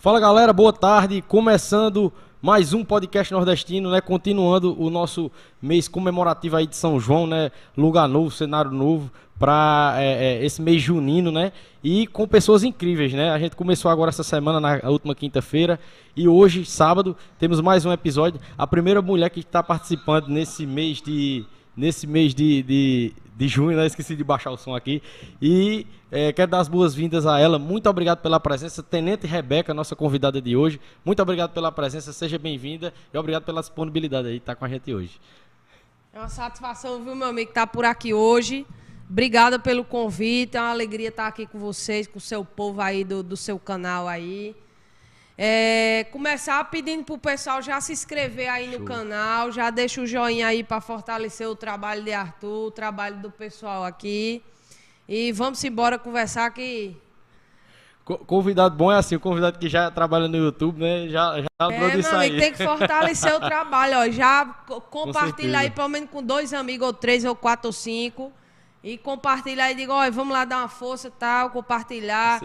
Fala galera, boa tarde. Começando mais um podcast nordestino, né? Continuando o nosso mês comemorativo aí de São João, né? Lugar novo, cenário novo para é, é, esse mês junino, né? E com pessoas incríveis, né? A gente começou agora essa semana, na última quinta-feira, e hoje, sábado, temos mais um episódio. A primeira mulher que está participando nesse mês de nesse mês de, de, de junho, né? Esqueci de baixar o som aqui. E é, quero dar as boas-vindas a ela. Muito obrigado pela presença. Tenente Rebeca, nossa convidada de hoje. Muito obrigado pela presença, seja bem-vinda. E obrigado pela disponibilidade aí estar com a gente hoje. É uma satisfação, viu, meu amigo, estar por aqui hoje. Obrigada pelo convite. É uma alegria estar aqui com vocês, com o seu povo aí do, do seu canal aí. É, começar pedindo pro pessoal já se inscrever aí no Show. canal, já deixa o joinha aí para fortalecer o trabalho de Arthur, o trabalho do pessoal aqui. E vamos embora conversar que Convidado bom é assim, o convidado que já trabalha no YouTube, né? Já, já é, disso aí. tem que fortalecer o trabalho, ó. Já compartilha aí pelo menos com dois amigos, ou três, ou quatro, ou cinco. E compartilhar e diga, olha, vamos lá dar uma força tal, compartilhar,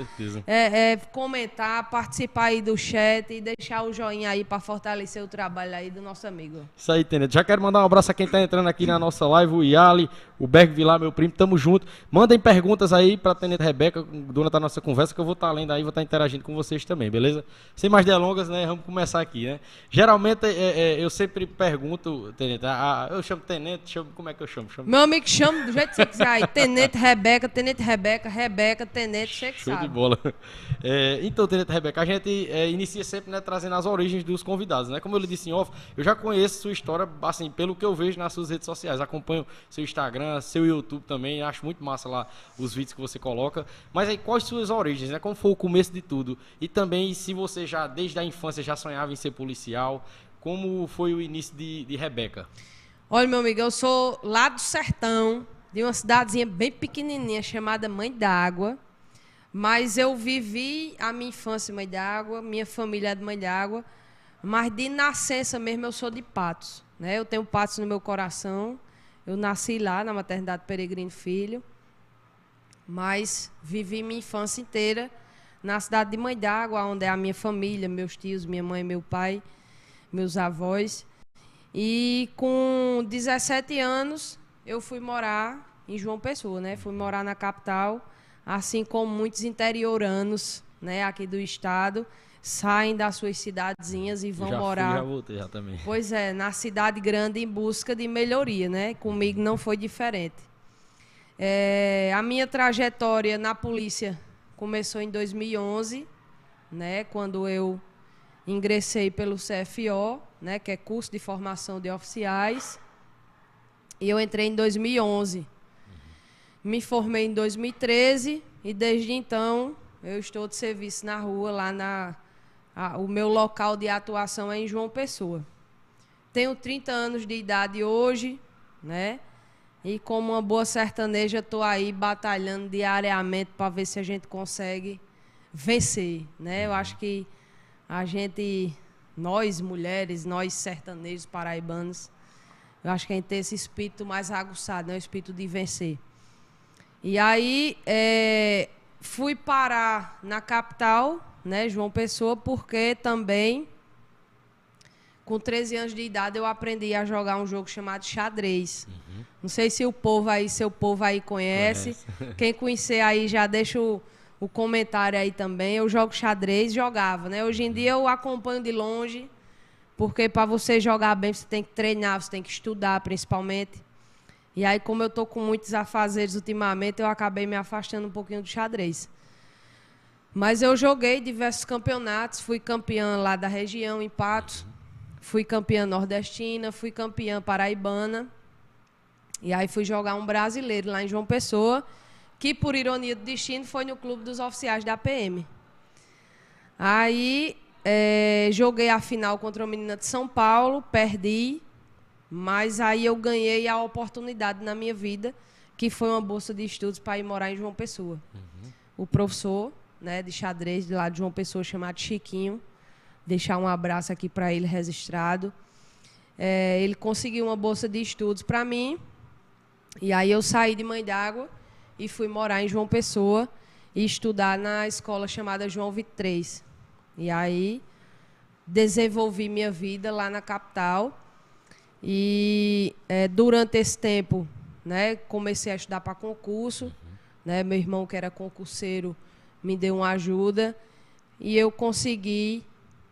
é, é, comentar, participar aí do chat e deixar o joinha aí para fortalecer o trabalho aí do nosso amigo. Isso aí, Tenente. Já quero mandar um abraço a quem está entrando aqui na nossa live, o Yali, o Berg Vilar, meu primo, tamo junto. Mandem perguntas aí para a Tenente Rebeca durante a nossa conversa, que eu vou estar tá lendo aí, vou estar tá interagindo com vocês também, beleza? Sem mais delongas, né? Vamos começar aqui, né? Geralmente, é, é, eu sempre pergunto, Tenente, a, a, eu chamo Tenente, chamo, como é que eu chamo? chamo... Meu amigo chama do jeito que você quiser aí. Tenente Rebeca, Tenente Rebeca, Rebeca, Tenente, você que Show sabe. de bola. É, então, Tenente Rebeca, a gente é, inicia sempre né, trazendo as origens dos convidados, né? Como eu lhe disse em off, eu já conheço sua história, assim, pelo que eu vejo nas suas redes sociais. Acompanho seu Instagram, seu YouTube também, acho muito massa lá os vídeos que você coloca. Mas aí, quais suas origens, né? Como foi o começo de tudo? E também se você já, desde a infância, já sonhava em ser policial, como foi o início de, de Rebeca? Olha, meu amigo, eu sou lá do sertão, de uma cidadezinha bem pequenininha chamada Mãe d'Água. Mas eu vivi a minha infância em Mãe d'Água, minha família é de Mãe d'Água, mas de nascença mesmo eu sou de Patos. Né? Eu tenho Patos no meu coração. Eu nasci lá na maternidade Peregrino Filho, mas vivi minha infância inteira na cidade de Mãe d'Água, onde é a minha família, meus tios, minha mãe, meu pai, meus avós. E com 17 anos eu fui morar em João Pessoa, né? Fui morar na capital, assim como muitos interioranos, né, aqui do estado, saem das suas cidadezinhas e vão já morar. Fui, já voltei já também. Pois é, na cidade grande em busca de melhoria, né? Comigo não foi diferente. É, a minha trajetória na polícia começou em 2011, né? Quando eu ingressei pelo CFO, né? Que é curso de formação de oficiais. E eu entrei em 2011. Me formei em 2013 e desde então eu estou de serviço na rua, lá na. A, o meu local de atuação é em João Pessoa. Tenho 30 anos de idade hoje, né? E como uma boa sertaneja, estou aí batalhando diariamente para ver se a gente consegue vencer, né? Eu acho que a gente, nós mulheres, nós sertanejos paraibanos, eu acho que a gente tem esse espírito mais aguçado, né? o espírito de vencer. E aí é, fui parar na capital, né, João Pessoa, porque também com 13 anos de idade eu aprendi a jogar um jogo chamado xadrez. Uhum. Não sei se o povo aí, seu povo aí conhece. conhece. Quem conhecer aí já deixa o, o comentário aí também. Eu jogo xadrez, jogava, né? Hoje em dia eu acompanho de longe porque para você jogar bem, você tem que treinar, você tem que estudar, principalmente. E aí, como eu estou com muitos afazeres ultimamente, eu acabei me afastando um pouquinho do xadrez. Mas eu joguei diversos campeonatos, fui campeã lá da região, em Patos. Fui campeã nordestina, fui campeã paraibana. E aí fui jogar um brasileiro lá em João Pessoa, que por ironia do destino foi no clube dos oficiais da PM. Aí é, joguei a final contra uma menina de São Paulo, perdi, mas aí eu ganhei a oportunidade na minha vida, que foi uma bolsa de estudos para ir morar em João Pessoa. Uhum. O professor né, de xadrez de lá de João Pessoa, chamado Chiquinho, deixar um abraço aqui para ele registrado. É, ele conseguiu uma bolsa de estudos para mim, e aí eu saí de Mãe d'Água e fui morar em João Pessoa e estudar na escola chamada João 23 E aí desenvolvi minha vida lá na capital. E é, durante esse tempo, né, comecei a estudar para concurso. Né, meu irmão, que era concurseiro, me deu uma ajuda. E eu consegui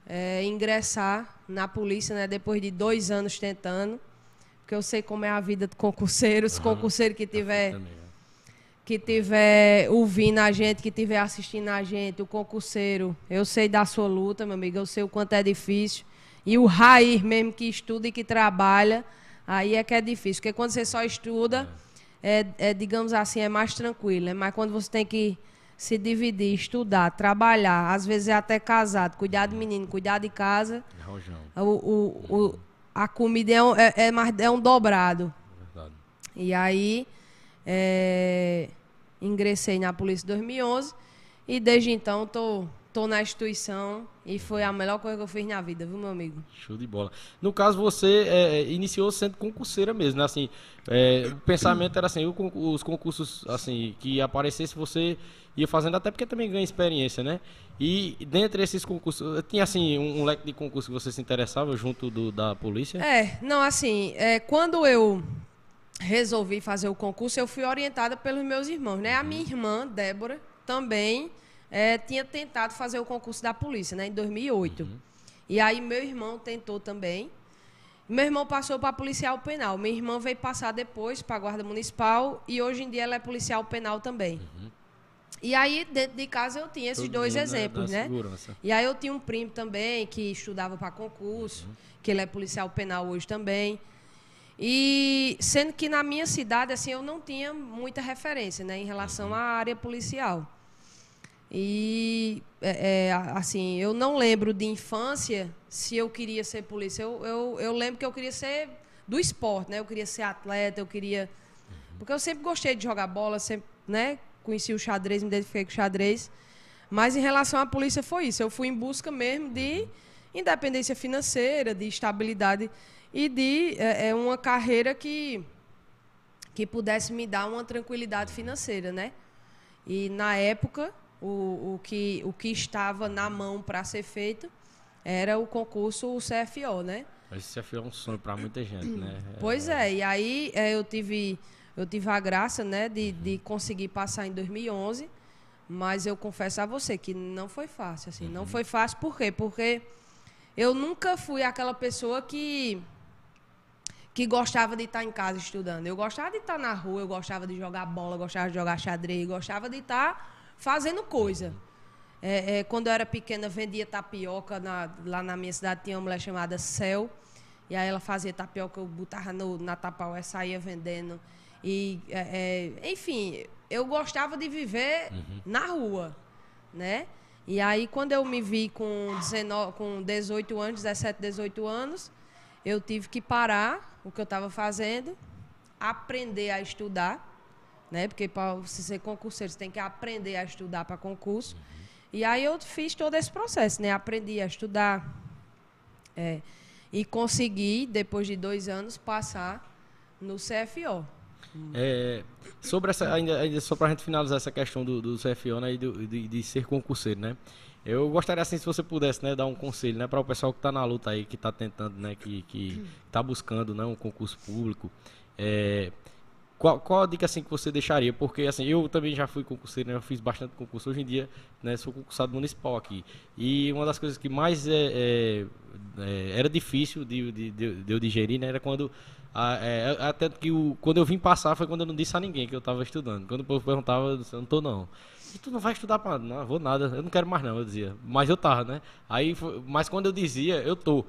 é, ingressar na polícia, né, depois de dois anos tentando. Porque eu sei como é a vida de concurseiro. Uhum. concurseiro que tiver que tiver ouvindo a gente, que tiver assistindo a gente, o concurseiro, eu sei da sua luta, meu amigo, eu sei o quanto é difícil. E o raiz mesmo que estuda e que trabalha, aí é que é difícil. Porque quando você só estuda, é, é digamos assim, é mais tranquilo. Né? Mas quando você tem que se dividir, estudar, trabalhar, às vezes é até casado, cuidar de menino, cuidar de casa, o, o, o, a comida é um, é, é, mais, é um dobrado. Verdade. E aí é, ingressei na polícia em 2011 e desde então tô, tô na instituição e foi a melhor coisa que eu fiz na vida, viu, meu amigo? Show de bola. No caso, você é, é iniciou sendo concurseira mesmo, né? Assim, é, o pensamento era assim, os concursos assim que aparecesse você ia fazendo, até porque também ganha experiência, né? E dentre esses concursos, tinha assim um, um leque de concursos que você se interessava junto do, da polícia? É, não, assim, é, quando eu resolvi fazer o concurso, eu fui orientada pelos meus irmãos, né? A minha irmã, Débora, também é, tinha tentado fazer o concurso da polícia, né? Em 2008. Uhum. E aí meu irmão tentou também. Meu irmão passou para policial penal. Minha irmã veio passar depois para a guarda municipal e hoje em dia ela é policial penal também. Uhum. E aí, dentro de casa, eu tinha esses Todo dois né, exemplos, né? E aí eu tinha um primo também que estudava para concurso, uhum. que ele é policial penal hoje também. E sendo que na minha cidade, assim, eu não tinha muita referência, né, em relação à área policial. E, é, é, assim, eu não lembro de infância se eu queria ser polícia. Eu, eu, eu lembro que eu queria ser do esporte, né? Eu queria ser atleta, eu queria... Porque eu sempre gostei de jogar bola, sempre, né? Conheci o xadrez, me identifiquei com o xadrez. Mas em relação à polícia foi isso. Eu fui em busca mesmo de independência financeira, de estabilidade e de é, é, uma carreira que, que pudesse me dar uma tranquilidade financeira, né? E na época, o, o, que, o que estava na mão para ser feito era o concurso o CFO, né? Esse CFO é um sonho para muita gente, né? Pois é, e aí é, eu tive eu tive a graça, né, de, de conseguir passar em 2011, mas eu confesso a você que não foi fácil, assim, não uhum. foi fácil por quê? Porque eu nunca fui aquela pessoa que que gostava de estar em casa estudando. Eu gostava de estar na rua, eu gostava de jogar bola, eu gostava de jogar xadrez, eu gostava de estar fazendo coisa. É, é, quando eu era pequena, vendia tapioca. Na, lá na minha cidade tinha uma mulher chamada Cel. E aí ela fazia tapioca, eu botava no, na tapaué, saía vendendo. E, é, é, enfim, eu gostava de viver uhum. na rua, né? E aí, quando eu me vi com, 19, com 18 anos, 17, 18 anos, eu tive que parar o que eu estava fazendo, aprender a estudar, né? Porque para você ser concurseiro, você tem que aprender a estudar para concurso. Uhum. E aí eu fiz todo esse processo, né? Aprendi a estudar é, e consegui, depois de dois anos, passar no CFO. É, sobre essa, ainda, ainda só para a gente finalizar essa questão do, do CFO né, e do, de, de ser concurseiro, né? Eu gostaria assim se você pudesse, né, dar um conselho, né, para o pessoal que está na luta aí, que está tentando, né, que está buscando, né, um concurso público. É, qual, qual a dica assim que você deixaria? Porque assim, eu também já fui concurseiro, né, eu fiz bastante concurso. Hoje em dia, né, sou concursado municipal aqui. E uma das coisas que mais é, é, é era difícil de, de, de, de, eu digerir, né, era quando a, é, até que o, quando eu vim passar foi quando eu não disse a ninguém que eu estava estudando. Quando o povo perguntava, eu disse, não estou não. E tu não vai estudar para não vou nada, eu não quero mais não, eu dizia. Mas eu tava, né? Aí, mas quando eu dizia, eu tô.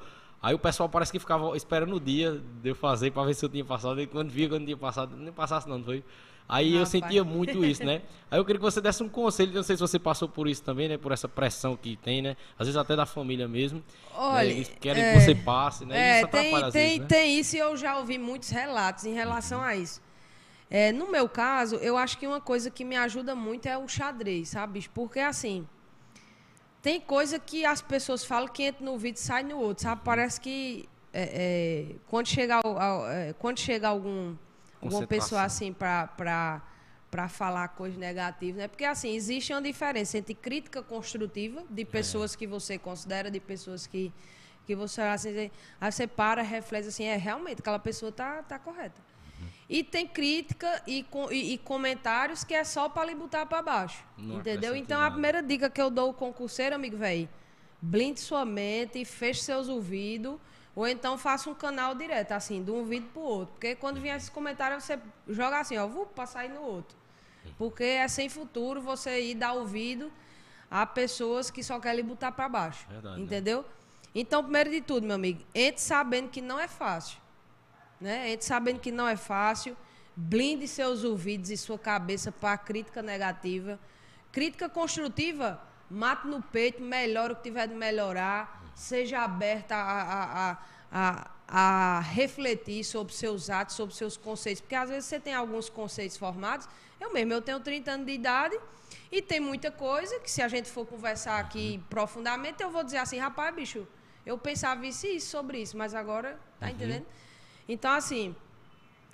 Aí o pessoal parece que ficava esperando o dia de eu fazer para ver se eu tinha passado. E quando via que eu não tinha passado, nem passasse não, não foi? Aí não, eu sentia muito isso, né? Aí eu queria que você desse um conselho, não sei se você passou por isso também, né? Por essa pressão que tem, né? Às vezes até da família mesmo. Né? Olha, né? querem é, que você passe, né? É, isso tem, tem, vezes, né? tem isso e eu já ouvi muitos relatos em relação uhum. a isso. É, no meu caso, eu acho que uma coisa que me ajuda muito é o xadrez, sabe? Porque assim, tem coisa que as pessoas falam que entra no vídeo e sai no outro, sabe? Parece que é, é, quando chegar é, quando chega algum alguma pessoa assim para para falar coisas negativas, né? Porque assim, existe uma diferença entre crítica construtiva de pessoas é. que você considera, de pessoas que que você assim, aí você para, reflete assim, é realmente aquela pessoa tá tá correta. E tem crítica e, e, e, comentários que é só para lhe botar para baixo. Não entendeu? Então nada. a primeira dica que eu dou ao concurseiro, amigo velho, blinde sua mente, feche seus ouvidos ou então faça um canal direto, assim, de um vídeo para o outro. Porque quando vier esse comentário, você joga assim, ó, vou passar aí no outro. Porque é sem futuro você ir dar ouvido a pessoas que só querem botar para baixo. Verdade, né? entendeu? Né? Então, primeiro de tudo, meu amigo, entre sabendo que não é fácil. Né? Entre sabendo que não é fácil. Blinde seus ouvidos e sua cabeça para a crítica negativa. Crítica construtiva, mate no peito, melhora o que tiver de melhorar seja aberta a, a, a, a, a refletir sobre seus atos, sobre seus conceitos. Porque às vezes você tem alguns conceitos formados. Eu mesmo, eu tenho 30 anos de idade e tem muita coisa que se a gente for conversar aqui uhum. profundamente, eu vou dizer assim, rapaz, bicho, eu pensava isso e isso sobre isso, mas agora, tá uhum. entendendo? Então, assim,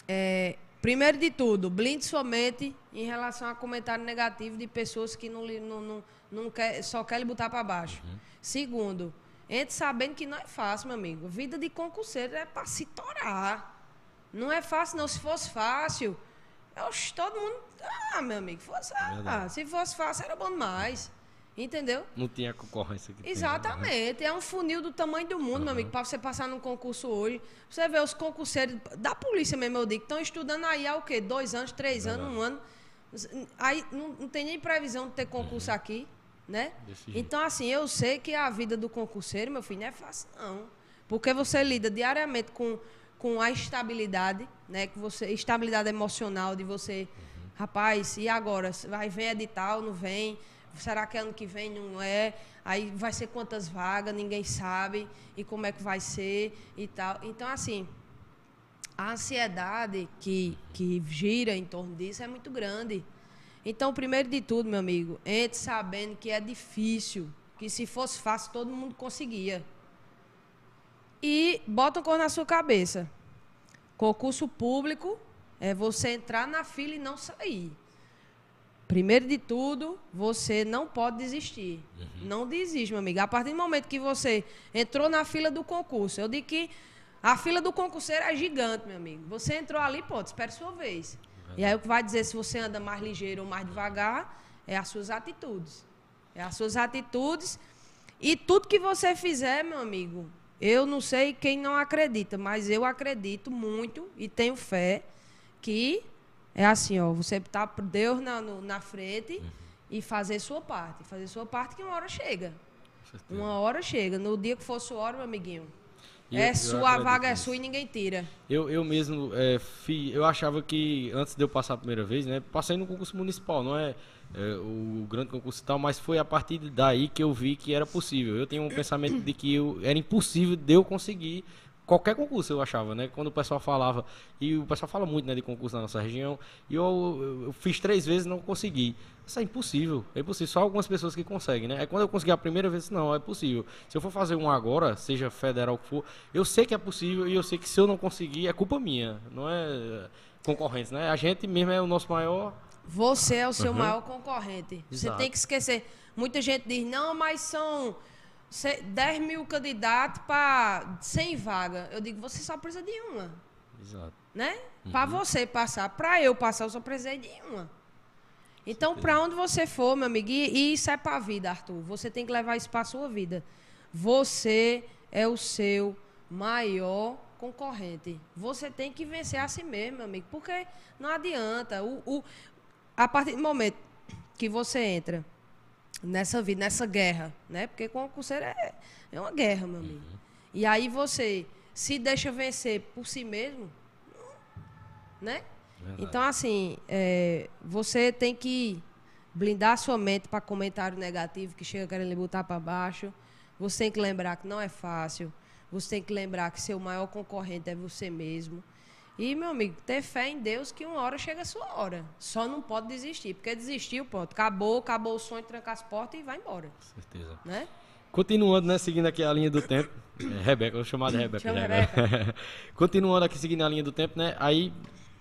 é, primeiro de tudo, blinde sua mente em relação a comentário negativo de pessoas que não, não, não, não quer, só querem botar para baixo. Uhum. Segundo, entre sabendo que não é fácil, meu amigo. Vida de concurseiro é para se torar. Não é fácil, não. Se fosse fácil, eu, todo mundo. Ah, meu amigo, fosse, ah, se fosse fácil, era bom demais. Entendeu? Não tinha concorrência que Exatamente. Tem, né? É um funil do tamanho do mundo, uhum. meu amigo, para você passar num concurso hoje. Você vê os concurseiros da polícia mesmo, eu digo, estão estudando aí há o quê? Dois anos, três anos, um ano. Aí não, não, tem nem previsão de ter concurso uhum. aqui né? Então, assim, eu sei que a vida do concurseiro, meu filho, não é fácil, não. Porque você lida diariamente com, com a estabilidade, né? Que você, estabilidade emocional de você, uhum. rapaz, e agora? Vai vem edital, não vem? Será que ano que vem não é? Aí vai ser quantas vagas, ninguém sabe, e como é que vai ser e tal. Então, assim, a ansiedade que, que gira em torno disso é muito grande. Então, primeiro de tudo, meu amigo, entre sabendo que é difícil, que se fosse fácil todo mundo conseguia. E bota um cor na sua cabeça. Concurso público é você entrar na fila e não sair. Primeiro de tudo, você não pode desistir. Uhum. Não desiste, meu amigo. A partir do momento que você entrou na fila do concurso, eu digo que a fila do concurseiro é gigante, meu amigo. Você entrou ali, pô, espera sua vez. E aí o que vai dizer se você anda mais ligeiro ou mais devagar é as suas atitudes. É as suas atitudes. E tudo que você fizer, meu amigo, eu não sei quem não acredita, mas eu acredito muito e tenho fé que é assim, ó, você tá por Deus na, no, na frente uhum. e fazer sua parte. Fazer sua parte que uma hora chega. Uma hora chega. No dia que for sua hora, meu amiguinho, é eu, sua, a vaga é sua e ninguém tira. Eu, eu mesmo, é, fi, eu achava que antes de eu passar a primeira vez, né? Passei no concurso municipal, não é, é o grande concurso e tal, mas foi a partir daí que eu vi que era possível. Eu tenho um pensamento de que eu, era impossível de eu conseguir qualquer concurso eu achava, né? Quando o pessoal falava, e o pessoal fala muito né, de concurso na nossa região, e eu, eu fiz três vezes e não consegui. Isso é impossível, é impossível. Só algumas pessoas que conseguem, né? Aí quando eu consegui a primeira vez, não, é possível. Se eu for fazer um agora, seja federal que for, eu sei que é possível e eu sei que se eu não conseguir, é culpa minha, não é concorrente, né? A gente mesmo é o nosso maior. Você é o seu uhum. maior concorrente. Exato. Você tem que esquecer. Muita gente diz, não, mas são 10 mil candidatos para 100 vagas. Eu digo, você só precisa de uma. Exato. Né? Uhum. Para você passar. Para eu passar, eu só precisei de uma. Então, para onde você for, meu amigo, e isso é para a vida, Arthur. Você tem que levar isso para a sua vida. Você é o seu maior concorrente. Você tem que vencer a si mesmo, meu amigo, porque não adianta. O, o, a partir do momento que você entra nessa vida, nessa guerra, né? Porque concurseiro é, é uma guerra, meu amigo. Uhum. E aí você se deixa vencer por si mesmo, né? Verdade. Então, assim, é, você tem que blindar sua mente para comentário negativo que chega querendo lhe botar para baixo. Você tem que lembrar que não é fácil. Você tem que lembrar que seu maior concorrente é você mesmo. E, meu amigo, ter fé em Deus que uma hora chega a sua hora. Só não pode desistir. Porque desistiu, pronto. Acabou, acabou o sonho, trancar as portas e vai embora. Certeza. Né? Continuando, né, seguindo aqui a linha do tempo. É, Rebeca, vou chamar de Rebeca. Chama Rebeca. Continuando aqui seguindo a linha do tempo, né? Aí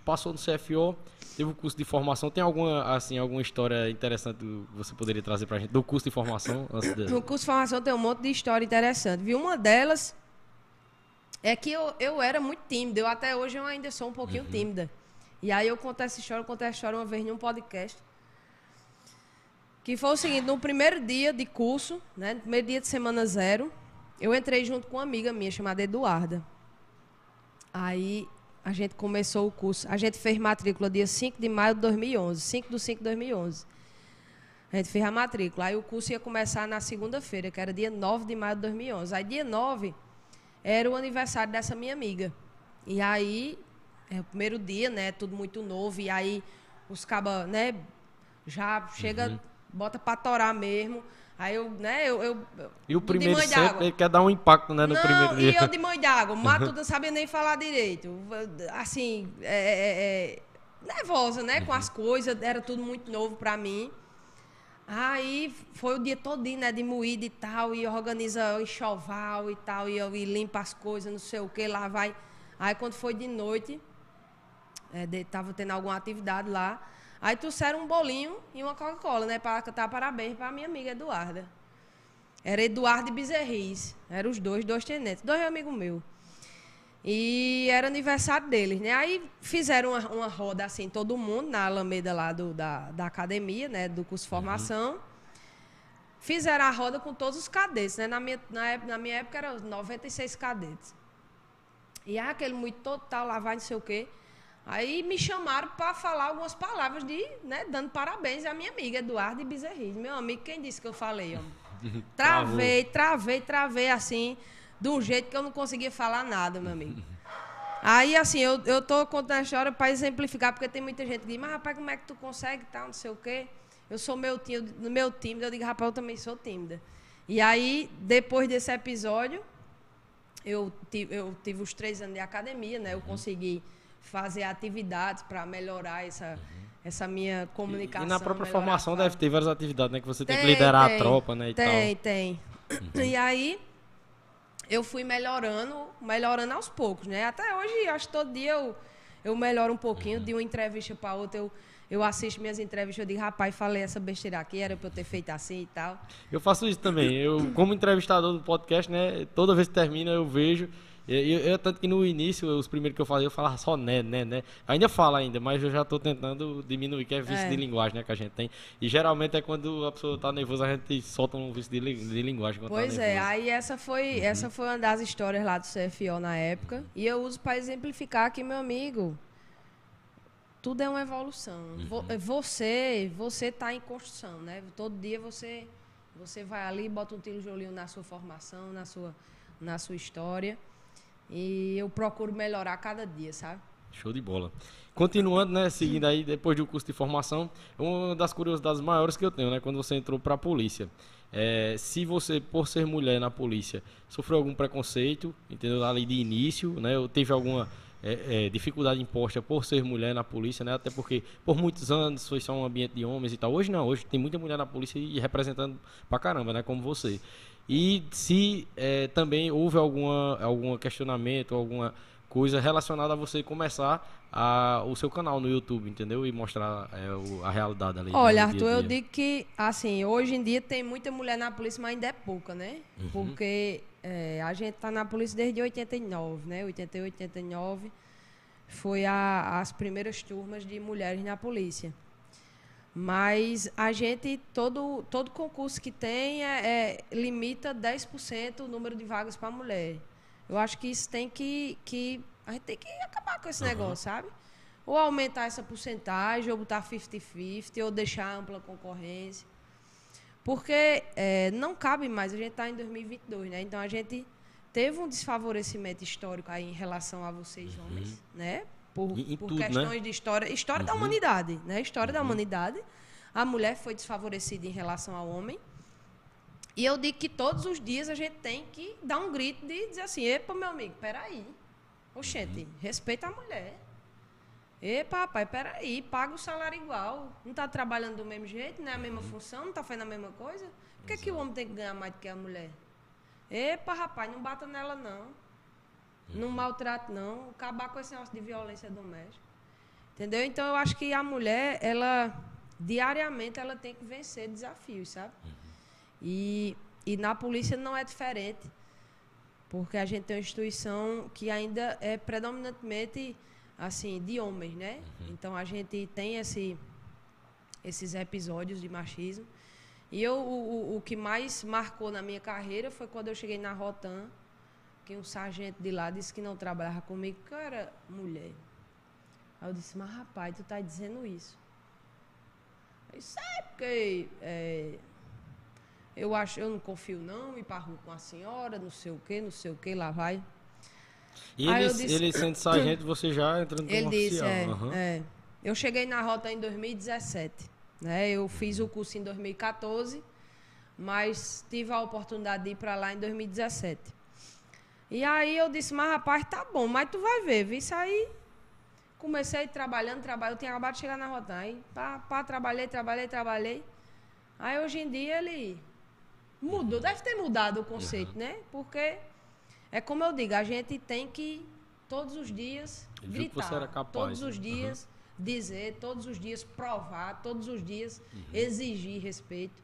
passou no CFO, teve o curso de formação. Tem alguma, assim, alguma história interessante que você poderia trazer pra gente do curso de formação? Antes de... No curso de formação tem um monte de história interessante. Viu? Uma delas é que eu, eu era muito tímida. Eu até hoje eu ainda sou um pouquinho uhum. tímida. E aí eu contei essa história, eu contei essa história uma vez num podcast. Que foi o seguinte, no primeiro dia de curso, né, no primeiro dia de semana zero, eu entrei junto com uma amiga minha chamada Eduarda. Aí a gente começou o curso. A gente fez matrícula dia 5 de maio de 2011, 5 de 5 de 2011. A gente fez a matrícula. Aí o curso ia começar na segunda-feira, que era dia 9 de maio de 2011. Aí dia 9 era o aniversário dessa minha amiga. E aí, é o primeiro dia, né? Tudo muito novo. E aí os cabas, né? Já chega, uhum. bota pra torar mesmo. Aí eu, né, eu. eu e o primeiro sempre ele quer dar um impacto, né, no não, primeiro dia. E eu de mãe d'água, mato não sabia nem falar direito. Assim, é, é, é, nervosa, né, com as coisas, era tudo muito novo para mim. Aí foi o dia todinho, né, de moída e tal, e organiza o enxoval e tal, e, e limpa as coisas, não sei o que, lá vai. Aí quando foi de noite, é, de, tava tendo alguma atividade lá, Aí trouxeram um bolinho e uma Coca-Cola, né? Para cantar parabéns para minha amiga Eduarda. Era Eduardo e Bezerris. Eram os dois, dois tenentes, dois amigos meus. E era aniversário deles, né? Aí fizeram uma, uma, roda assim, todo mundo, na Alameda lá do, da, da academia, né? Do curso de uhum. formação. Uhum. Fizeram a roda com todos os cadetes, né? Na minha, na, na minha época eram 96 cadetes. E aquele muito total, lá vai não sei o quê. Aí me chamaram para falar algumas palavras de, né, dando parabéns à minha amiga Eduardo Bezerris. Meu amigo, quem disse que eu falei? Ó? Travei, travei, travei assim, de um jeito que eu não conseguia falar nada, meu amigo. Aí, assim, eu, eu tô contando a história para exemplificar, porque tem muita gente que diz, mas rapaz, como é que tu consegue tal, não sei o quê? Eu sou meu tímido, meu tímido, eu digo, rapaz, eu também sou tímida. E aí, depois desse episódio, eu tive, eu tive os três anos de academia, né? Eu consegui fazer atividades para melhorar essa, uhum. essa minha comunicação. E, e na própria formação deve ter várias atividades, né? Que você tem, tem que liderar tem, a tropa, né? E tem, tal. tem. Uhum. E aí eu fui melhorando, melhorando aos poucos, né? Até hoje, acho que todo dia eu, eu melhoro um pouquinho, uhum. de uma entrevista para outra, eu, eu assisto minhas entrevistas, eu digo, rapaz, falei essa besteira aqui, era para eu ter feito assim e tal. Eu faço isso também. Eu, como entrevistador do podcast, né? Toda vez que termina, eu vejo eu, eu, tanto que no início, os primeiros que eu fazia, eu falava só né, né, né. Ainda falo ainda, mas eu já estou tentando diminuir, que é vício é. de linguagem, né, que a gente tem. E geralmente é quando a pessoa está nervosa, a gente solta um vício de, de linguagem. Tá pois tá é, aí essa foi, uhum. essa foi uma das histórias lá do CFO na época. E eu uso para exemplificar que, meu amigo, tudo é uma evolução. Uhum. Você, você está em construção, né? Todo dia você, você vai ali, bota um tijolinho na sua formação, na sua, na sua história. E eu procuro melhorar cada dia, sabe? Show de bola. Continuando, né, seguindo aí, depois do curso de formação, uma das curiosidades maiores que eu tenho, né, quando você entrou para a polícia. É, se você, por ser mulher na polícia, sofreu algum preconceito, entendeu? Ali de início, né, ou teve alguma é, é, dificuldade imposta por ser mulher na polícia, né? Até porque por muitos anos foi só um ambiente de homens e tal. Hoje não, hoje tem muita mulher na polícia e representando pra caramba, né? Como você. E se é, também houve alguma, algum questionamento, alguma coisa relacionada a você começar a, o seu canal no YouTube, entendeu? E mostrar é, o, a realidade ali. Olha, Arthur, dia -dia. eu digo que, assim, hoje em dia tem muita mulher na polícia, mas ainda é pouca, né? Uhum. Porque é, a gente está na polícia desde 89, né? 88, 89 foi a, as primeiras turmas de mulheres na polícia. Mas a gente, todo, todo concurso que tem, é, é limita 10% o número de vagas para mulher. Eu acho que isso tem que, que. A gente tem que acabar com esse uhum. negócio, sabe? Ou aumentar essa porcentagem, ou botar 50-50, ou deixar ampla concorrência. Porque é, não cabe mais, a gente está em 2022, né? Então a gente teve um desfavorecimento histórico aí em relação a vocês, uhum. homens, né? Por, em, em por tudo, né? questões né? de história, história uhum. da humanidade, né? História uhum. da humanidade. A mulher foi desfavorecida em relação ao homem. E eu digo que todos os dias a gente tem que dar um grito de dizer assim, epa, meu amigo, peraí. Oxente, uhum. respeita a mulher. Epa, papai, peraí, paga o salário igual. Não está trabalhando do mesmo jeito, não é a mesma uhum. função, não está fazendo a mesma coisa. Por que, que o homem tem que ganhar mais do que a mulher? Epa, rapaz, não bata nela, não. Não maltrato, não. Acabar com esse negócio de violência doméstica. Entendeu? Então eu acho que a mulher, ela diariamente ela tem que vencer desafios, sabe? E, e na polícia não é diferente. Porque a gente tem uma instituição que ainda é predominantemente assim, de homens, né? Então a gente tem esse, esses episódios de machismo. E eu, o, o- o que mais marcou na minha carreira foi quando eu cheguei na Rotan, que um sargento de lá disse que não trabalhava comigo, que eu era mulher. Aí eu disse, mas rapaz, tu tá dizendo isso. Eu disse, é porque é, eu acho, eu não confio não, ir pra rua com a senhora, não sei o quê, não sei o quê, lá vai. E Aí ele, disse- ele sendo sargento, você já entrando como Ele disse, oficial. é, aham. é. Eu cheguei na rota em 2017. Né? Eu fiz o curso em 2014, mas tive a oportunidade de ir para lá em 2017. E aí eu disse, mas rapaz, tá bom, mas tu vai ver, viu? Isso aí. Comecei trabalhando, trabalhando. Eu tinha acabado de chegar na rota. Aí, pá, pá, trabalhei, trabalhei, trabalhei. Aí hoje em dia ele mudou, deve ter mudado o conceito, né? Porque é como eu digo, a gente tem que todos os dias Ele viu que gritar, você era capaz, todos né? os dias dizer, todos os dias provar, todos os dias Uhum. exigir respeito.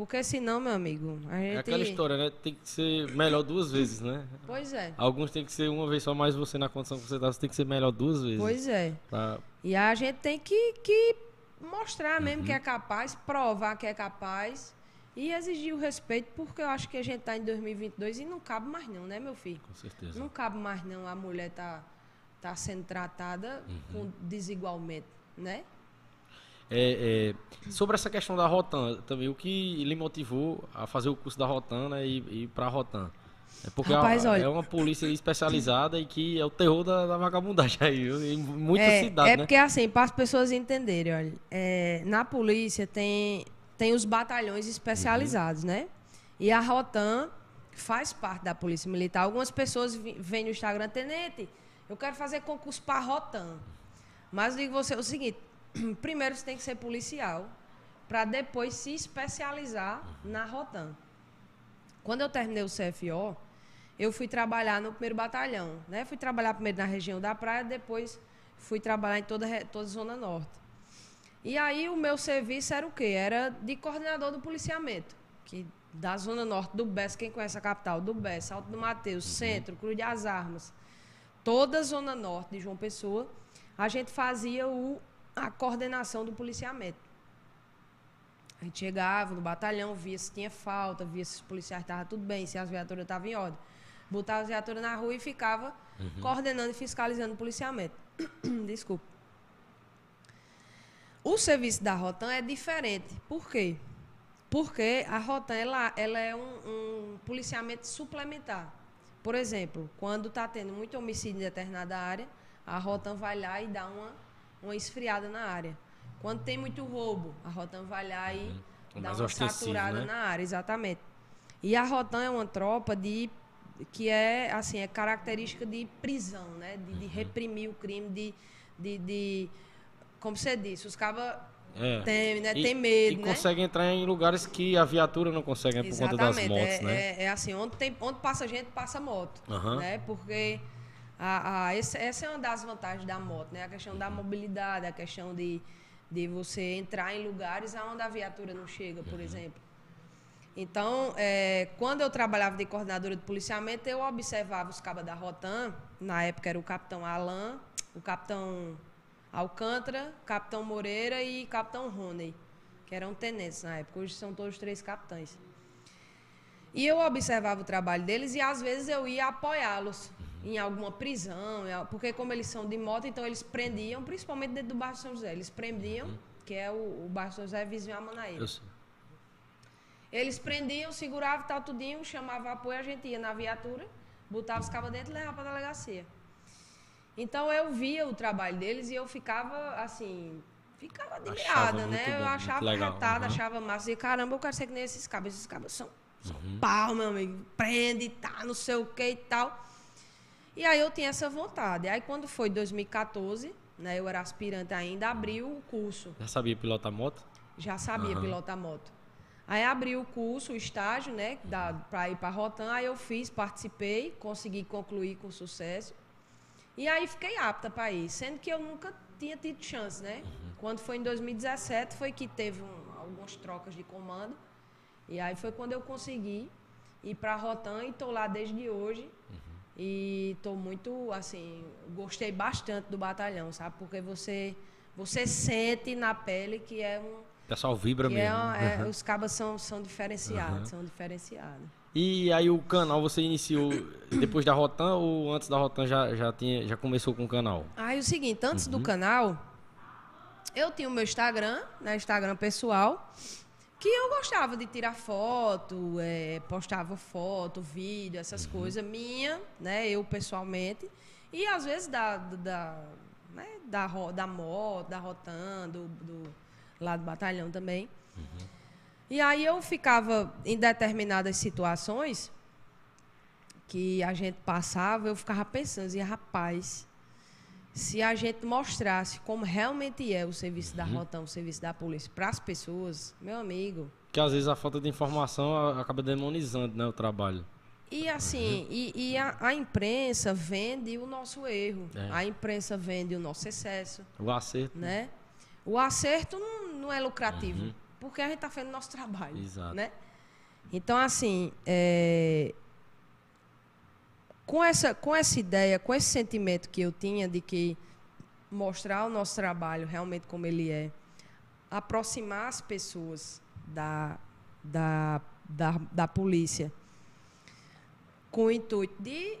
Porque senão, meu amigo, a gente É aquela história, né? Tem que ser melhor duas vezes, né? Pois é. Alguns tem que ser uma vez só, mas você na condição que você tá, você tem que ser melhor duas vezes. Pois é. Pra- E a gente tem que, que mostrar mesmo Uhum. que é capaz, provar que é capaz e exigir o respeito, porque eu acho que a gente está em 2022 e não cabe mais não, né, meu filho? Com certeza. Não cabe mais não a mulher tá, tá sendo tratada Uhum. com desigualmente, né? É, é, sobre essa questão da Rotan, também, o que lhe motivou a fazer o curso da Rotan né, e ir para a Rotan? É porque Rapaz, a- olha- é uma polícia especializada e que é o terror da, da vagabundagem aí, em muitas é, cidades, é né? porque assim, para as pessoas entenderem, olha, é, na polícia tem, tem os batalhões especializados, né? E a Rotan faz parte da polícia militar. Algumas pessoas vêm no Instagram, Tenente, eu quero fazer concurso para a Rotan. Mas eu digo você o seguinte, primeiro você tem que ser policial, para depois se especializar na Rotan. Quando eu terminei o CFO, eu fui trabalhar no primeiro batalhão, né? Fui trabalhar primeiro na região da praia, depois fui trabalhar em toda, toda a Zona Norte. E aí o meu serviço era o quê? Era de coordenador do policiamento, que da Zona Norte, do BES, quem conhece a capital, do BES, Alto do Mateus, Centro, Cruz das Armas, toda a Zona Norte de João Pessoa, a gente fazia o, a coordenação do policiamento. A gente chegava no batalhão, via se tinha falta, via se os policiais estavam tudo bem, se as viaturas estavam em ordem. Botava as viaturas na rua e ficava coordenando e fiscalizando o policiamento. Desculpa. O serviço da Rotan é diferente. Por quê? Porque a Rotan ela, ela é um, um policiamento suplementar. Por exemplo, quando está tendo muito homicídio em determinada área, a Rotan vai lá e dá uma, uma esfriada na área. Quando tem muito roubo, a Rotan vai lá e É dá uma saturada né? na área, exatamente. E a Rotan é uma tropa de que é assim é característica de prisão, né? De, Uhum. de reprimir o crime, de, de, de como você disse, os cabas É. temem, né? E- Tem medo, e né? consegue entrar em lugares que a viatura não consegue por conta das motos, é, né? é, é assim, onde, tem, onde passa gente, passa moto. Aham. Né? Porque a, a, esse- essa é uma das vantagens da moto, né? A questão Uhum. da mobilidade, a questão de, de você entrar em lugares onde a viatura não chega, Uhum. por exemplo. Então, é, quando eu trabalhava de coordenadora de policiamento, eu observava os cabas da Rotan, na época era o capitão Alain, o capitão Alcântara, capitão Moreira e capitão Rony, que eram tenentes na época. Hoje são todos três capitães. E eu observava o trabalho deles e às vezes eu ia apoiá-los em alguma prisão, porque como eles são de moto, então eles prendiam, principalmente dentro do bairro São José, eles prendiam, que é o, o bairro São José vizinho a Manaíra. Eu sei. Eles prendiam, seguravam tal tudinho, chamava apoio, a gente ia na viatura, botava os cabos dentro e levava para a delegacia. Então eu via o trabalho deles e eu ficava assim, ficava admirada, né? eu achava retada, uhum. achava massa. E caramba, eu quero ser que nem esses cabos. Esses cabos são, são Uhum. pau, meu amigo. Prende, tá, não sei o que e tal. E aí eu tinha essa vontade. Aí quando foi 2014, né? Eu era aspirante ainda, abriu o curso Já sabia pilotar moto? já sabia Aham. pilotar moto. Aí abri o curso, o estágio, né, para ir para Rotan, aí eu fiz, participei, consegui concluir com sucesso. E aí fiquei apta para ir, sendo que eu nunca tinha tido chance, né? Uhum. Quando foi em 2017 foi que teve um, algumas trocas de comando. E aí foi quando eu consegui ir para Rotan e estou lá desde hoje. Uhum. E estou muito, assim, gostei bastante do batalhão, sabe? Porque você, você sente na pele que é um. O pessoal vibra que mesmo. É, é, uhum. Os cabas são, são diferenciados, são diferenciados. E aí o canal você iniciou depois da Rotan ou antes da Rotan já, já, tinha, já começou com o canal? Aí o seguinte, antes uhum. do canal, eu tinha o meu Instagram, né, Instagram pessoal, que eu gostava de tirar foto, é, postava foto, vídeo, essas uhum. coisas minha, né, eu pessoalmente, e às vezes da da né, da, da moto, da Rotan, do, do lá do batalhão também. Uhum. E aí eu ficava em determinadas situações que a gente passava, eu ficava pensando, e rapaz, se a gente mostrasse como realmente é o serviço da uhum. Rotão, o serviço da polícia para as pessoas, meu amigo. Que às vezes a falta de informação acaba demonizando né, o trabalho. E assim, uhum. e, e a, a, imprensa vende o nosso erro. É. A imprensa vende o nosso excesso. O acerto. Né? O acerto não, não é lucrativo. Uhum porque a gente está fazendo o nosso trabalho. Exato. Né? Então, assim, é... com, essa, com essa ideia, com esse sentimento que eu tinha de que mostrar o nosso trabalho realmente como ele é, aproximar as pessoas da, da, da, da polícia com o intuito de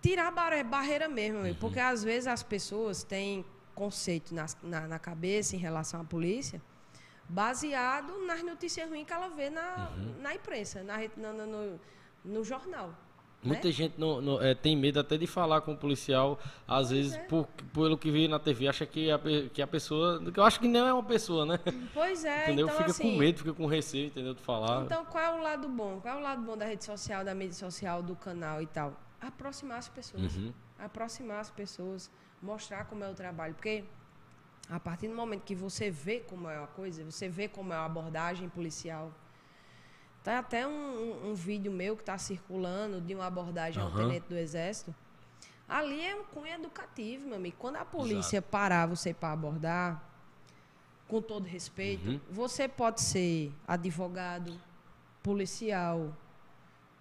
tirar a barreira mesmo, uhum. porque às vezes as pessoas têm conceito na, na, na cabeça em relação à polícia baseado nas notícias ruins que ela vê na, uhum. na imprensa, na, no, no, no jornal. Muita né? gente é, tem medo até de falar com o policial, às pois vezes, é. por, pelo que vê na TV, acha que a, que a pessoa. Eu acho que não é uma pessoa, né? Pois é. entendeu? Então, fica assim, com medo, fica com receio, entendeu? De falar. Então, qual é o lado bom? Qual é o lado bom da rede social, da mídia social, do canal e tal? Aproximar as pessoas. Uhum. Aproximar as pessoas, mostrar como é o trabalho. Porque a partir do momento que você vê como é a coisa, você vê como é a abordagem policial. Tem até um, um, vídeo meu que está circulando de uma abordagem uhum. ao tenente do Exército. Ali é um cunho educativo, meu amigo. Quando a polícia Exato. parar você para abordar, com todo respeito, uhum. você pode ser advogado, policial,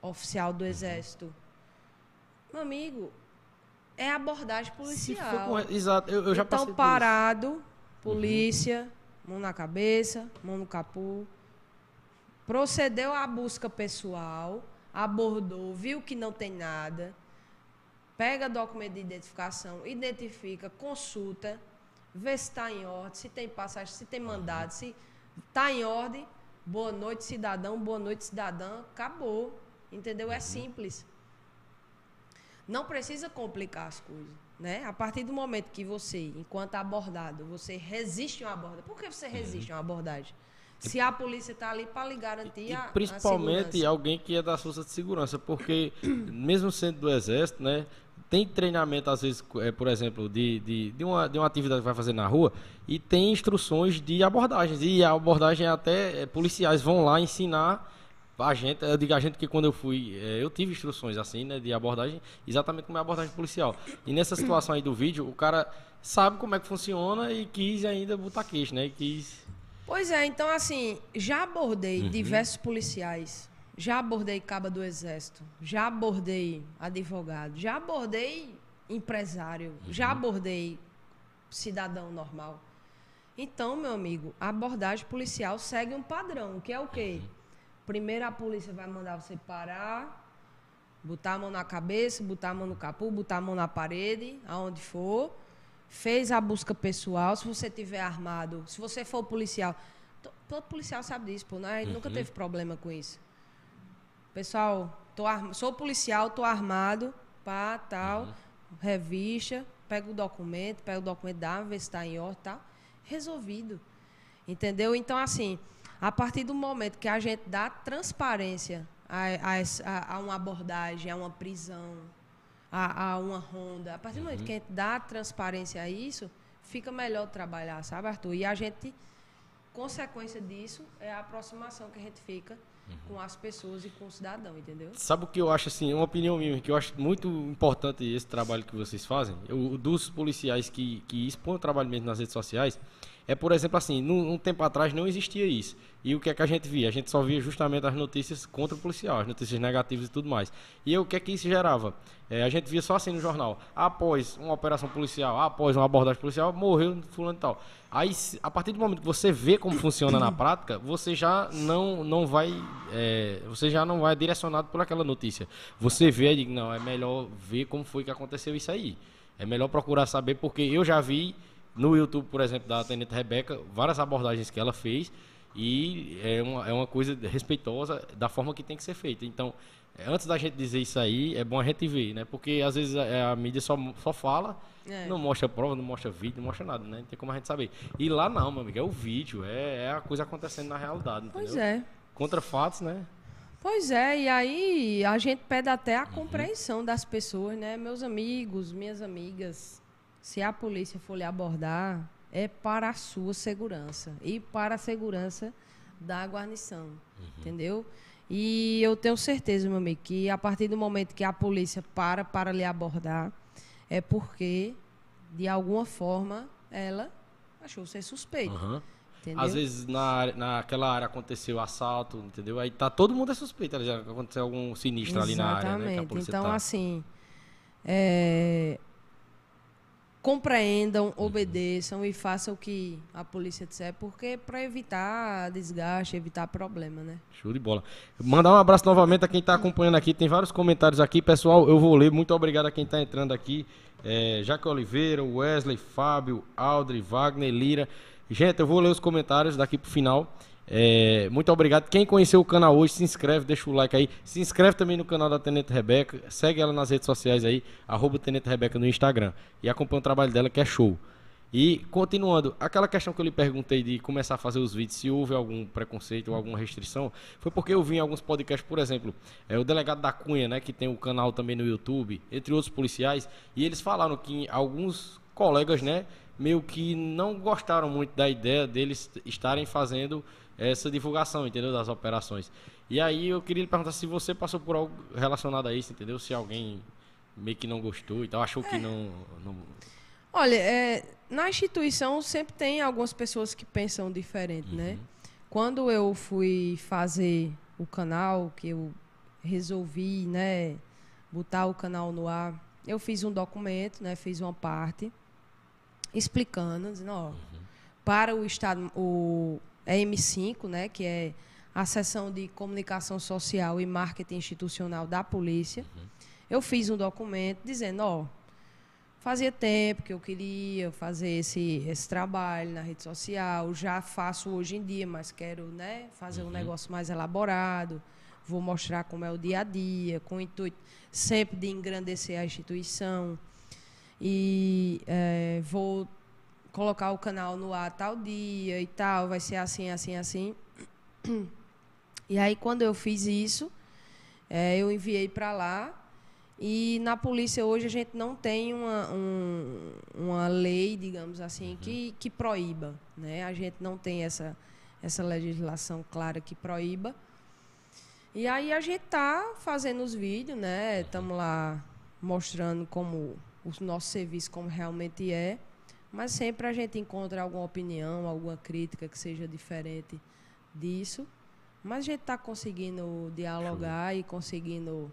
oficial do uhum. Exército. Meu amigo, é abordagem policial. Com... Exato, eu, eu já então, passei parado, polícia, uhum. mão na cabeça, mão no capô. Procedeu à busca pessoal, abordou, viu que não tem nada, pega documento de identificação, identifica, consulta, vê se está em ordem, se tem passagem, se tem mandado, se está em ordem. Boa noite, cidadão, boa noite, cidadã. Acabou. Entendeu? É uhum. simples. Não precisa complicar as coisas. Né? A partir do momento que você, enquanto abordado, você resiste a uma abordagem. Por que você resiste a uma abordagem? Se a polícia está ali para lhe garantir e, a, principalmente a alguém que é da força de segurança, porque mesmo sendo do exército, né, tem treinamento às vezes, é, por exemplo, de, de, de, uma, de uma atividade que vai fazer na rua e tem instruções de abordagens e a abordagem até é, policiais vão lá ensinar a gente, eu digo a gente que quando eu fui, é, eu tive instruções assim, né, de abordagem, exatamente como é a abordagem policial. E nessa situação aí do vídeo, o cara sabe como é que funciona e quis ainda botar queixo, né? E quis. Pois é, então assim, já abordei uhum. diversos policiais, já abordei caba do exército, já abordei advogado, já abordei empresário, uhum. já abordei cidadão normal. Então, meu amigo, a abordagem policial segue um padrão, que é o quê? Uhum Primeiro a polícia vai mandar você parar, botar a mão na cabeça, botar a mão no capô, botar a mão na parede, aonde for. Fez a busca pessoal, se você tiver armado, se você for policial. Todo policial sabe disso, pô, né? Uhum. nunca teve problema com isso. Pessoal, tô sou policial, tô armado, pá, tal, uhum. revista, pega o documento, pega o documento, dá, vê se está em ordem, tá? Resolvido. Entendeu? Então, assim, a partir do momento que a gente dá transparência a, a, a uma abordagem, a uma prisão, a, a, uma ronda, a partir do momento uhum. que a gente dá transparência a isso, fica melhor trabalhar, sabe, Arthur? E a gente, consequência disso, é a aproximação que a gente fica uhum. com as pessoas e com o cidadão, entendeu? Sabe o que eu acho, assim, uma opinião minha, que eu acho muito importante esse trabalho que vocês fazem, eu, dos policiais que, que expõem o trabalho mesmo nas redes sociais, é, por exemplo, assim, num, um tempo atrás não existia isso. E o que é que a gente via? A gente só via justamente as notícias contra o policial, as notícias negativas e tudo mais. E o que é que isso gerava? É, a gente via só assim no jornal. Após uma operação policial, após uma abordagem policial, morreu fulano e tal. Aí, a partir do momento que você vê como funciona na prática, você já não, não vai. É, você já não vai direcionado por aquela notícia. Você vê e diz, não, é melhor ver como foi que aconteceu isso aí. É melhor procurar saber, porque eu já vi no YouTube, por exemplo, da Tenente Rebeca, várias abordagens que ela fez e é uma, é uma coisa respeitosa da forma que tem que ser feita. Então, antes da gente dizer isso aí, é bom a gente ver, né? Porque às vezes a, a mídia só, só fala, é. não mostra prova, não mostra vídeo, não mostra nada, né? Não tem como a gente saber. E lá não, meu amigo, é o vídeo, é, é a coisa acontecendo na realidade, Pois é. Contra fatos, né? Pois é, e aí a gente pede até a compreensão das pessoas, né? Meus amigos, minhas amigas, se a polícia for lhe abordar, é para a sua segurança e para a segurança da guarnição, uhum. entendeu? E eu tenho certeza, meu amigo, que a partir do momento que a polícia para para lhe abordar, é porque, de alguma forma, ela achou ser suspeito. Uhum. Às vezes na, naquela área aconteceu assalto, entendeu? Aí tá todo mundo é suspeito, já aconteceu algum sinistro Exatamente. ali na área, né? então, tá... assim, é, compreendam, obedeçam e façam o que a polícia disser, porque para evitar desgaste, evitar problema, né? Show de bola. Mandar um abraço novamente a quem está acompanhando aqui. Tem vários comentários aqui, pessoal. Eu vou ler. Muito obrigado a quem está entrando aqui. É, Jaque Oliveira, Wesley, Fábio, Aldri, Wagner, Lira. Gente, eu vou ler os comentários daqui pro final. É, muito obrigado. Quem conheceu o canal hoje, se inscreve, deixa o like aí. Se inscreve também no canal da Tenente Rebeca. Segue ela nas redes sociais aí, arroba Tenente Rebeca no Instagram. E acompanha o trabalho dela, que é show. E continuando, aquela questão que eu lhe perguntei de começar a fazer os vídeos, se houve algum preconceito ou alguma restrição, foi porque eu vi em alguns podcasts, por exemplo, é, o delegado da Cunha, né, que tem o um canal também no YouTube, entre outros policiais, e eles falaram que alguns colegas, né, meio que não gostaram muito da ideia deles estarem fazendo essa divulgação, entendeu? Das operações. E aí eu queria lhe perguntar se você passou por algo relacionado a isso, entendeu? Se alguém meio que não gostou e tal, achou é. que não, não... Olha, é, na instituição sempre tem algumas pessoas que pensam diferente, né? uhum. né? Quando eu fui fazer o canal, que eu resolvi, né, botar o canal no ar, eu fiz um documento, né, fiz uma parte explicando, dizendo, ó, uhum. para o estado, o é M5, né, que é a seção de comunicação social e marketing institucional da polícia. Uhum. Eu fiz um documento dizendo, ó, fazia tempo que eu queria fazer esse, esse trabalho na rede social, já faço hoje em dia, mas quero, né, fazer uhum. um negócio mais elaborado. Vou mostrar como é o dia a dia, com o intuito sempre de engrandecer a instituição. E é, vou colocar o canal no ar tal dia e tal, vai ser assim, assim, assim. E aí, quando eu fiz isso, é, eu enviei para lá. E na polícia hoje a gente não tem uma, um, uma lei, digamos assim, uhum. que, que proíba. Né? A gente não tem essa, essa legislação clara que proíba. E aí a gente tá fazendo os vídeos, né? Estamos lá mostrando como o nosso serviço como realmente é. Mas sempre a gente encontra alguma opinião, alguma crítica que seja diferente disso. Mas a gente está conseguindo dialogar Show. e conseguindo uhum.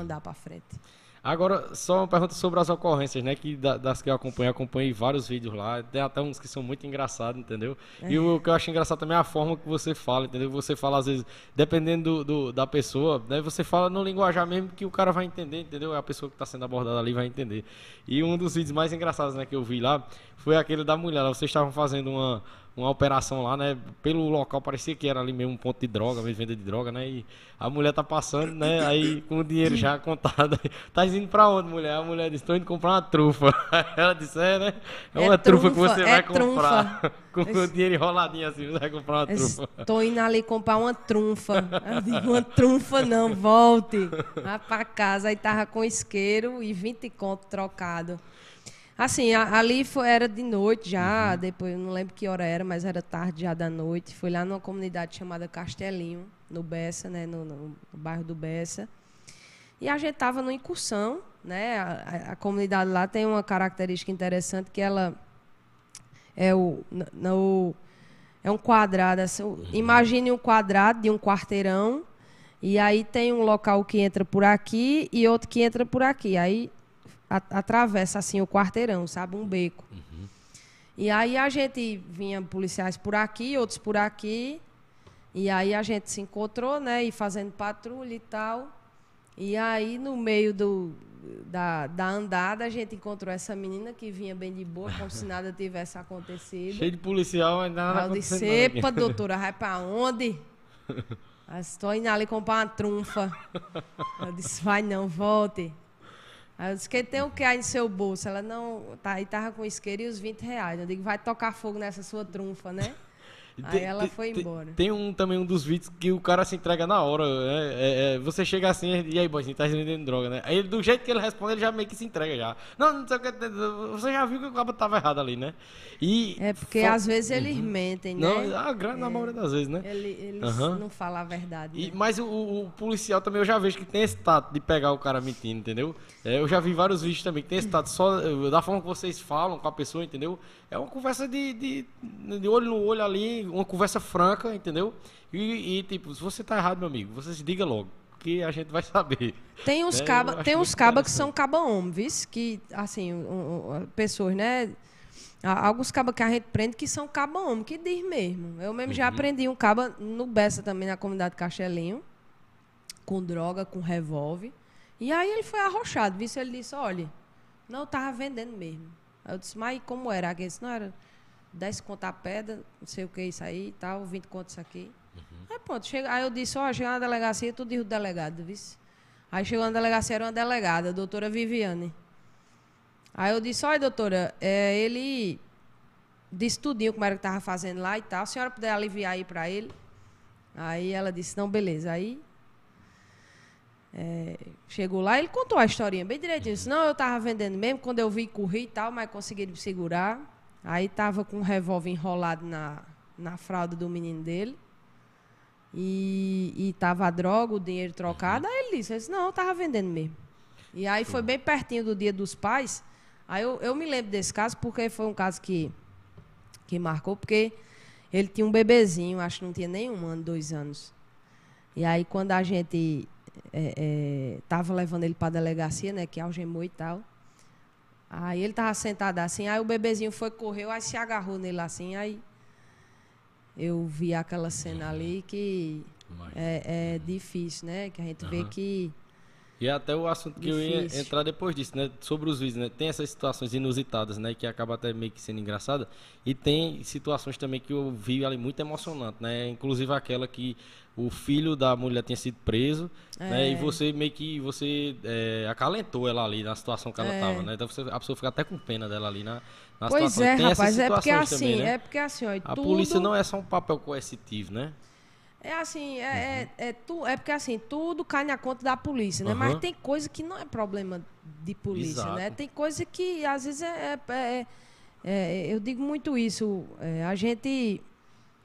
andar para frente. Agora, só uma pergunta sobre as ocorrências, né? Que das que eu acompanho, acompanhei vários vídeos lá. Tem até uns que são muito engraçados, entendeu? É. E o que eu acho engraçado também é a forma que você fala, entendeu? Você fala, às vezes, dependendo do, do da pessoa, né? Você fala no linguajar mesmo que o cara vai entender, entendeu? A pessoa que está sendo abordada ali vai entender. E um dos vídeos mais engraçados, né, que eu vi lá, foi aquele da mulher. Vocês estavam fazendo uma uma operação lá, né? Pelo local parecia que era ali mesmo um ponto de droga, mesmo venda de droga, né? E a mulher tá passando, né? Aí com o dinheiro já contado. tá indo pra onde, mulher? A mulher disse, tô indo comprar uma trufa. Ela disse, é, né? É, é uma trufa, trufa, que você é vai comprar. com o dinheiro enroladinho assim, você vai comprar uma trufa. Tô indo ali comprar uma trunfa. uma trunfa não, volte. Vá pra casa. Aí tava com isqueiro e 20 conto trocado. Assim, a, ali foi, era de noite já, uhum. depois, não lembro que hora era, mas era tarde já da noite. Fui lá numa comunidade chamada Castelinho. no Bessa, né, no, no, no bairro do Bessa. E a gente estava numa incursão, né? A, a, comunidade lá tem uma característica interessante que ela é o no, é um quadrado. Assim, imagine um quadrado de um quarteirão e aí tem um local que entra por aqui e outro que entra por aqui. Aí atravessa assim o quarteirão, sabe, um beco. Uhum. E aí a gente vinha policiais por aqui, outros por aqui. E aí a gente se encontrou, né, e fazendo patrulha e tal. E aí, no meio do, da, da andada, a gente encontrou essa menina que vinha bem de boa, como se nada tivesse acontecido. Cheio de policial, ainda nada Eu disse, epa, doutora, vai pra onde? Estou indo ali comprar uma trunfa. Eu disse, vai não, volte. Aí eu disse, que tem o que aí no seu bolso? Ela, não, tá, aí tava com isqueiro e os 20 reais. Eu digo, vai tocar fogo nessa sua trunfa, né? Aí tem, ela foi tem, embora. Tem um, também um dos vídeos que o cara se entrega na hora. Né? É, é, você chega assim, e aí, boizinho, tá vendendo droga, né? Aí do jeito que ele responde, ele já meio que se entrega já. Não, não sei o que. Você já viu que o cara tava errado ali, né? E é porque às vezes eles uhum. mentem, né? Não, a grande é, na maioria das vezes, né? Ele, eles uhum. não falam a verdade. E, né? Mas o, o, policial também eu já vejo que tem esse tato de pegar o cara mentindo, entendeu? É, eu já vi vários vídeos também que tem esse tato só da forma que vocês falam com a pessoa, entendeu? É uma conversa de, de, de olho no olho ali, uma conversa franca, entendeu? E, e, tipo, se você tá errado, meu amigo, você se diga logo, que a gente vai saber. Tem uns né? caba, tem uns caba que são caba homens, que assim, um, um, pessoas, né? Alguns cabas que a gente prende que são caba homem, que diz mesmo. Eu mesmo uhum. já aprendi um caba no Bessa também, na comunidade Cachelinho, com droga, com revólver. E aí ele foi arrochado, viu? Ele disse, olha, não, eu tava vendendo mesmo. Aí eu disse, mas como era? Ele disse, não, era 10 conto a pedra, não sei o que isso aí e tal, 20 conto isso aqui. Uhum. Aí pronto, chega, aí eu disse, ó, oh, chegou na delegacia, tu diz o delegado, vice. Aí chegou na delegacia, era uma delegada, a doutora Viviane. Aí eu disse, olha, doutora, é, ele disse tudinho como era que estava fazendo lá e tal. A senhora puder aliviar aí para ele? Aí ela disse, não, beleza. Aí é, chegou lá, ele contou a historinha bem direitinho. Disse, não, eu estava vendendo mesmo, quando eu vi, corri e tal, mas consegui me segurar. Aí estava com um revólver enrolado na, na fralda do menino dele. E, e tava a droga, o dinheiro trocado. Aí ele disse, não, eu estava vendendo mesmo. E aí foi bem pertinho do dia dos pais. Aí eu, eu me lembro desse caso porque foi um caso que, que marcou, porque ele tinha um bebezinho, acho que não tinha nem um ano, dois anos. E aí quando a gente é, é, tava levando ele para a delegacia, né, que algemou e tal. Aí ele tava sentado assim, aí o bebezinho foi, correu, aí se agarrou nele assim, aí eu vi aquela cena ali que é, é difícil, né? Que a gente uhum. vê que e é até o assunto que Difícil. eu ia entrar depois disso, né? Sobre os vídeos, né? Tem essas situações inusitadas, né? Que acaba até meio que sendo engraçada. E tem situações também que eu vi ali muito emocionante, né? Inclusive aquela que o filho da mulher tinha sido preso, é. né? E você meio que você é, acalentou ela ali na situação que ela estava, é. né? Então você, a pessoa fica até com pena dela ali na, na pois situação. é, tem rapaz, é porque assim, também, né? é porque assim, ó, a tudo... polícia não é só um papel coercitivo, né? É assim, é, é, uhum. é, é, tu, é porque assim, tudo cai na conta da polícia, né? Uhum. Mas tem coisa que não é problema de polícia, né? Exato. né? Tem coisa que às vezes é, é, é, é eu digo muito isso. a gente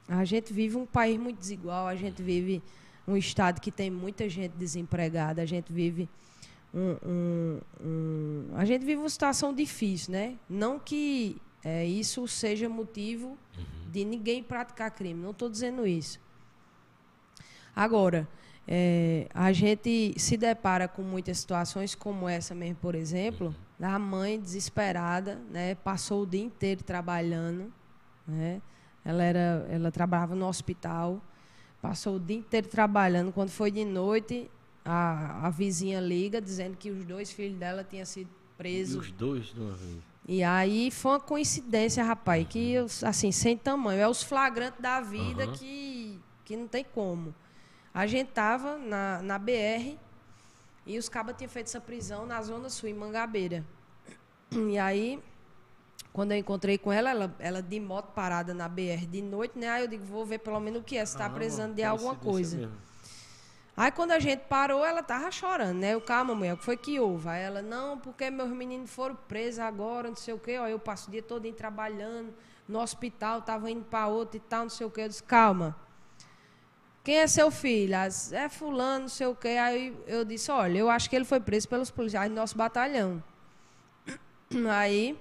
a gente vive um país muito desigual, a gente vive um estado que tem muita gente desempregada, a gente vive um, um, um a gente vive uma situação difícil, né? Não que isso seja motivo uhum. de ninguém praticar crime, não estou dizendo isso. Agora, é, a gente se depara com muitas situações como essa mesmo, por exemplo, da mãe desesperada, né, passou o dia inteiro trabalhando, né, ela era, ela trabalhava no hospital, passou o dia inteiro trabalhando. Quando foi de noite, a, a vizinha liga dizendo que os dois filhos dela tinham sido presos. E os dois de uma vez. E aí foi uma coincidência, rapaz, que assim sem tamanho, é os flagrantes da vida uhum. que que não tem como. A gente tava na, na BR e os cabas tinham feito essa prisão na Zona Sul, em Mangabeira. E aí, quando eu encontrei com ela, ela, ela de moto parada na BR de noite, né? Aí eu digo, vou ver pelo menos o que é, se está precisando de alguma coisa. Mesmo. Aí quando a gente parou, ela tava chorando, né? Eu, calma, mulher, o que foi que houve? Aí ela, não, porque meus meninos foram presos agora, não sei o quê. Ó, eu passo o dia todo trabalhando no hospital, tava indo para outro e tal, não sei o quê. Eu disse, calma. quem é seu filho? As, é fulano, não sei o quê. Aí eu disse, olha, eu acho que ele foi preso pelos policiais do nosso batalhão. Aí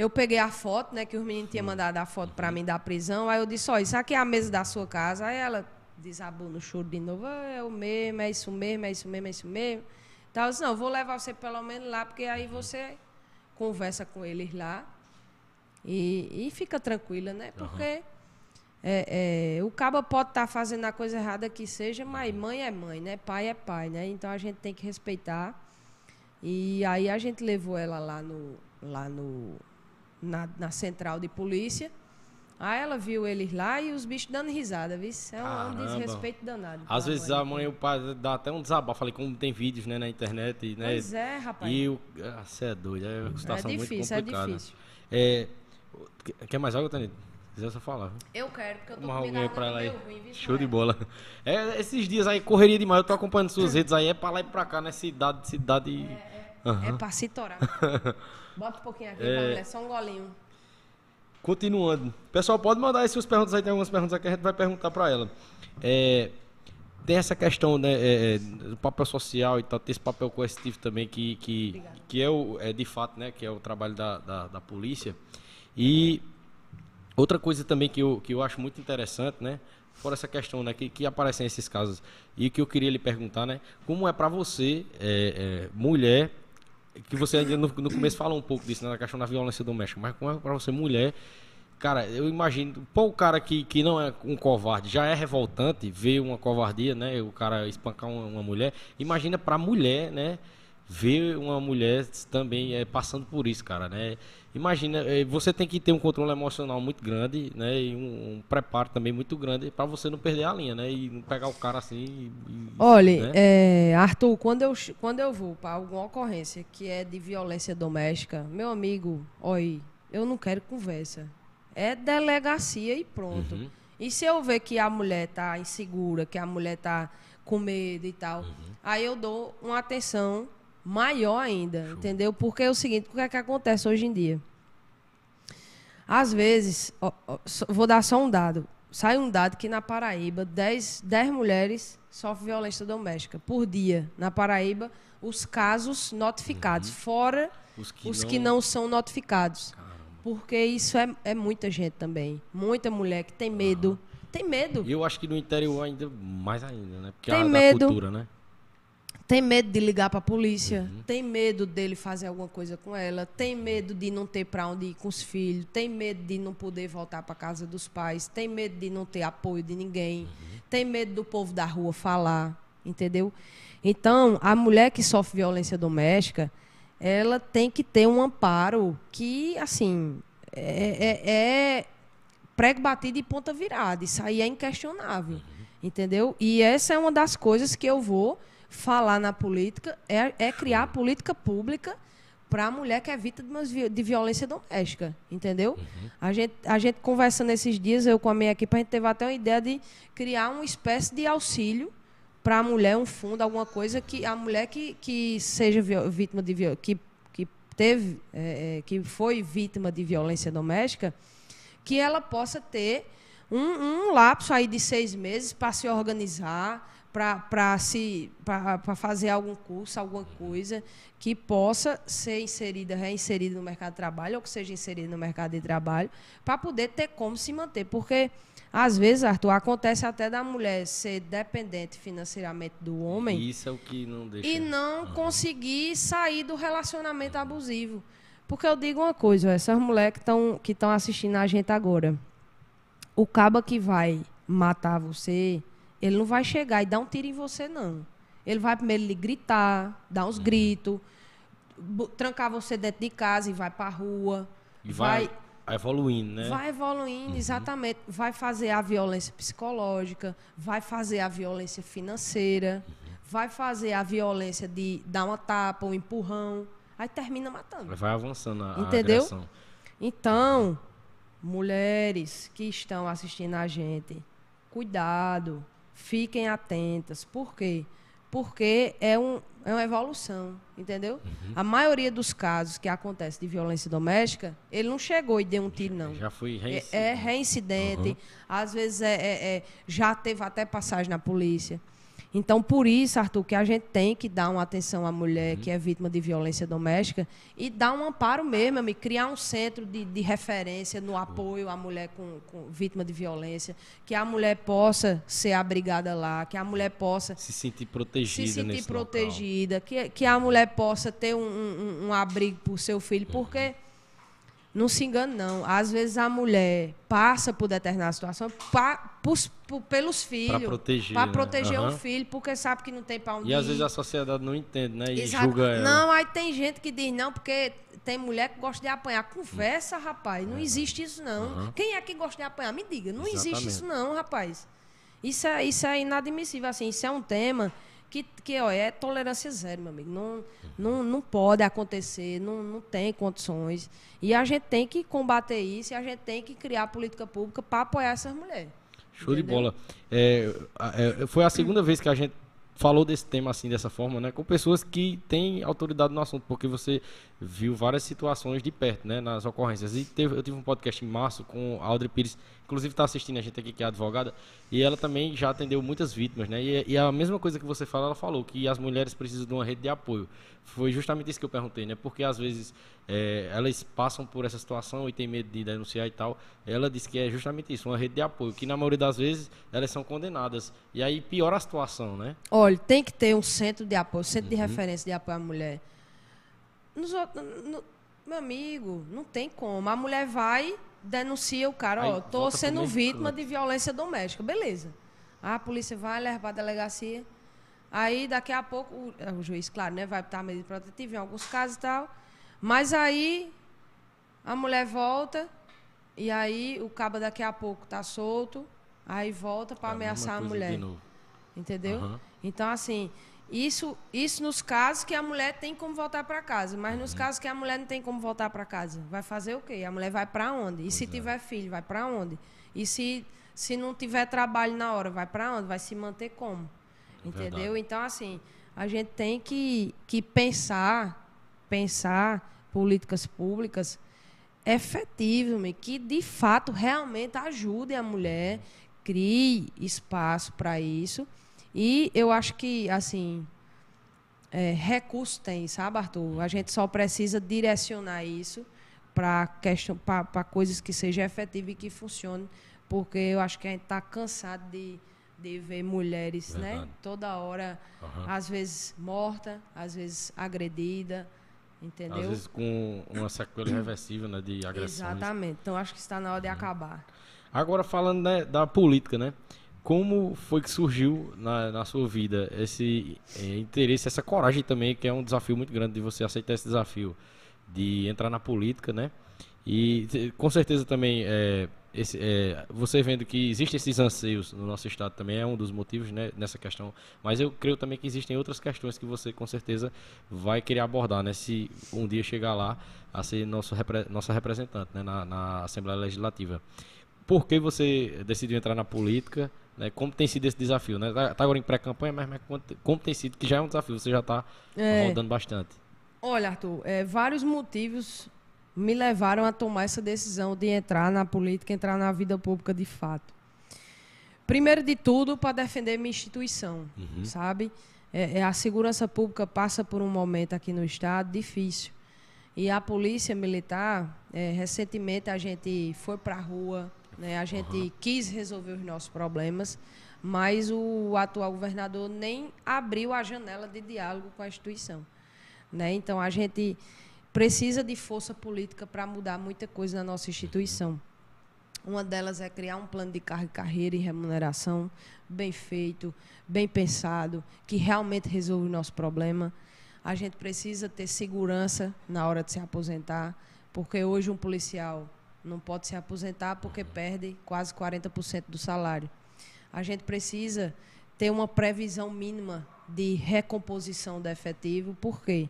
eu peguei a foto, né, que os meninos tinham mandado a foto para mim da prisão. Aí eu disse, ó, isso aqui é a mesa da sua casa. Aí ela desabou no choro de novo, ah, é o mesmo, é isso mesmo, é isso mesmo, é isso mesmo. Então eu disse, não, vou levar você pelo menos lá, porque aí você conversa com eles lá e, e fica tranquila, né? Porque... Uhum. É, é, o cabo pode estar tá fazendo a coisa errada que seja, mas mãe é mãe, né? Pai é pai, né? Então a gente tem que respeitar. E aí a gente levou ela lá no, lá no na, na central de polícia. Aí ela viu eles lá e os bichos dando risada, viu? É um, um desrespeito danado. Às vezes mãe. a mãe e o pai dá até um desabafo. Falei, como tem vídeos né, na internet. Né? Pois é, rapaz. E o. Ah, você é doido, é uma situação é difícil, muito complicada. É difícil, é Quer mais água, Tanito? quiser só falar. Eu quero, porque eu tô Uma com alguém pra ela aí. Ruim, Show de bola. É, esses dias aí, correria demais. Eu tô acompanhando suas redes aí, é pra lá e pra cá, né? Cidade, cidade. É, é, uhum. é pra se torar. Bota um pouquinho aqui, é... mulher, só um golinho. Continuando. Pessoal, pode mandar aí suas perguntas aí, tem algumas perguntas aqui que a gente vai perguntar pra ela. É, tem essa questão né, é, é do papel social e tal, tem esse papel coercitivo também que, que, que é, o, é de fato, né, que é o trabalho da, da, da polícia. E Outra coisa também que eu, que eu acho muito interessante, né? Fora essa questão, né? Que, que aparecem esses casos. E que eu queria lhe perguntar, né? Como é para você, é, é, mulher, que você no, no, começo fala um pouco disso, né? Na questão da violência doméstica, mas como é para você, mulher, cara, eu imagino, pô, o cara que, que não é um covarde já é revoltante ver uma covardia, né? O cara espancar uma, uma mulher. Imagina para mulher, né? Ver uma mulher também é, passando por isso, cara, né? Imagina, é, você tem que ter um controle emocional muito grande, né? E um, um preparo também muito grande para você não perder a linha, né? E não pegar o cara assim. E, Olha, né? é, Arthur, quando eu, quando eu vou para alguma ocorrência que é de violência doméstica, meu amigo, oi, eu não quero conversa. É delegacia e pronto. Uhum. E se eu ver que a mulher tá insegura, que a mulher tá com medo e tal, uhum. aí eu dou uma atenção maior ainda, Show. entendeu? Porque é o seguinte, o que é que acontece hoje em dia? Às vezes, ó, ó, vou dar só um dado. Sai um dado que na Paraíba, 10, 10 mulheres sofrem violência doméstica por dia. Na Paraíba, os casos notificados, uhum. fora os, que, os não... que, não... são notificados. Caramba. Porque isso é, é muita gente também. Muita mulher que tem medo. Uhum. Tem medo. E eu acho que no interior ainda mais ainda, né? Porque tem a, medo. cultura, né? Tem medo de ligar para a polícia, uhum. tem medo dele fazer alguma coisa com ela, tem medo de não ter para onde ir com os filhos, tem medo de não poder voltar para casa dos pais, tem medo de não ter apoio de ninguém, uhum. tem medo do povo da rua falar, entendeu? Então, a mulher que sofre violência doméstica, ela tem que ter um amparo que, assim, é, é, é prego batido e ponta virada. Isso aí é inquestionável, uhum. entendeu? E essa é uma das coisas que eu vou falar na política é, é criar política pública para a mulher que é vítima de violência doméstica, entendeu? Uhum. A, gente, a gente conversando esses dias, eu com a minha equipe, a gente teve até uma ideia de criar uma espécie de auxílio para a mulher, um fundo, alguma coisa que a mulher que, que seja vítima de que, que teve, é, é, que foi vítima de violência doméstica, que ela possa ter um, um lapso aí de seis meses para se organizar, para se para fazer algum curso, alguma coisa que possa ser inserida, reinserida no mercado de trabalho ou que seja inserida no mercado de trabalho, para poder ter como se manter, porque às vezes, Arthur, acontece até da mulher ser dependente financeiramente do homem. Isso é o que não deixa. E não uhum. conseguir sair do relacionamento abusivo. Porque eu digo uma coisa, essas mulheres que estão que estão assistindo a gente agora, o caba que vai matar você, ele não vai chegar e dar um tiro em você, não. Ele vai primeiro lhe gritar, dar uns gritos, trancar você dentro de casa e vai para a rua. E vai, vai evoluindo, né? Vai evoluindo, uhum. exatamente. Vai fazer a violência psicológica, vai fazer a violência financeira, uhum. vai fazer a violência de dar uma tapa, um empurrão. Aí termina matando. Vai avançando a, Entendeu? A. Então, mulheres que estão assistindo a gente, cuidado. Fiquem atentas. Por quê? porque é, um, é uma evolução, entendeu? Uhum. A maioria dos casos que acontece de violência doméstica, ele não chegou e deu um tiro, não. Já foi reincidente. É, é reincidente, uhum. às vezes é, é, é, já teve até passagem na polícia. Então, por isso, Arthur, que a gente tem que dar uma atenção à mulher uhum. que é vítima de violência doméstica e dar um amparo mesmo, amigo, criar um centro de, de referência no apoio à mulher com, com, vítima de violência, que a mulher possa ser abrigada lá, que a mulher possa se sentir protegida, se sentir protegida, que, que a mulher possa ter um, um, um abrigo para o seu filho, porque uhum não se engane, não. Às vezes a mulher passa por determinada situação pa, por, por, pelos filhos. Para proteger. Para proteger uhum. o filho, porque sabe que não tem para onde E ir. às vezes a sociedade não entende, né? E Exato. julga ela. Não, aí tem gente que diz, não, porque tem mulher que gosta de apanhar. Conversa, rapaz. Não existe isso, não. Uhum. Quem é que gosta de apanhar? Me diga. Não Exatamente. existe isso, não, rapaz. Isso é, isso é inadmissível. Assim, isso é um tema que, que ó, é tolerância zero, meu amigo. Não, não, não pode acontecer, não, não tem condições. E a gente tem que combater isso e a gente tem que criar política pública para apoiar essas mulheres. Show entendeu? de bola. É, é, foi a segunda vez que a gente falou desse tema assim dessa forma, né, com pessoas que têm autoridade no assunto, porque você viu várias situações de perto, né, nas ocorrências. E teve, eu tive um podcast em março com a Audrey Pires, inclusive está assistindo a gente aqui que é advogada, e ela também já atendeu muitas vítimas, né? E, e, a mesma coisa que você fala, ela falou que as mulheres precisam de uma rede de apoio. Foi justamente isso que eu perguntei, né? Porque às vezes é, elas passam por essa situação e têm medo de denunciar e tal. Ela disse que é justamente isso, uma rede de apoio, que na maioria das vezes elas são condenadas. E aí piora a situação, né? Olha, tem que ter um centro de apoio, centro uhum. de referência de apoio à mulher. Nos, no, meu amigo, não tem como. A mulher vai, denuncia o cara, ó, tô sendo vítima de violência doméstica. Beleza. A polícia vai, leva para a delegacia. Aí, daqui a pouco, o, é, o juiz, claro, né, vai estar medida protetiva em alguns casos e tal. Mas aí, a mulher volta, e aí o cabo daqui a pouco tá solto, aí volta para é ameaçar a mulher. Entendeu? Uhum. Então, assim, isso, isso nos casos que a mulher tem como voltar para casa, mas nos uhum. casos que a mulher não tem como voltar para casa, vai fazer o quê? A mulher vai para onde? E pois se é. tiver filho, vai para onde? E se, se não tiver trabalho na hora, vai para onde? Vai se manter como? É Entendeu? Verdade. Então, assim, a gente tem que, que pensar, pensar políticas públicas efetivas, que de fato realmente ajudem a mulher, uhum. crie espaço para isso e eu acho que, assim, é, recursos tem, sabe, Arthur? A gente só precisa direcionar isso para coisas que sejam efetivas e que funcionem, porque eu acho que a gente está cansado de, de ver mulheres, né, Verdade. né? Toda hora, uhum. às vezes morta, às vezes agredida, entendeu? Às vezes com uma sequela irreversível, né, de agressão. Exatamente. Então acho que está na hora de uhum. acabar. Agora falando né, da política, né? Como foi que surgiu na, na sua vida esse é, interesse, essa coragem também, que é um desafio muito grande de você aceitar esse desafio de entrar na política, né? E com certeza também é, esse, é, você vendo que existem esses anseios no nosso estado também é um dos motivos né, nessa questão. Mas eu creio também que existem outras questões que você com certeza vai querer abordar, né? Se um dia chegar lá a ser nosso, nossa representante né, na, na Assembleia Legislativa. Por que você decidiu entrar na política? Né? Como tem sido esse desafio? Né? Tá, tá agora em pré-campanha, mas, mas como tem sido, que já é um desafio, você já está é, rodando bastante. Olha, Arthur, é, vários motivos me levaram a tomar essa decisão de entrar na política, entrar na vida pública de fato. Primeiro de tudo, para defender minha instituição, uhum. sabe? É, é, a segurança pública passa por um momento aqui no Estado difícil. E a polícia militar, é, recentemente a gente foi para a rua, né? A gente uhum. quis resolver os nossos problemas, mas o atual governador nem abriu a janela de diálogo com a instituição. Né? Então, a gente precisa de força política para mudar muita coisa na nossa instituição. Uma delas é criar um plano de carreira e remuneração bem feito, bem pensado, que realmente resolva o nosso problema. A gente precisa ter segurança na hora de se aposentar, porque hoje um policial não pode se aposentar porque perde quase 40% do salário. A gente precisa ter uma previsão mínima de recomposição do efetivo, porque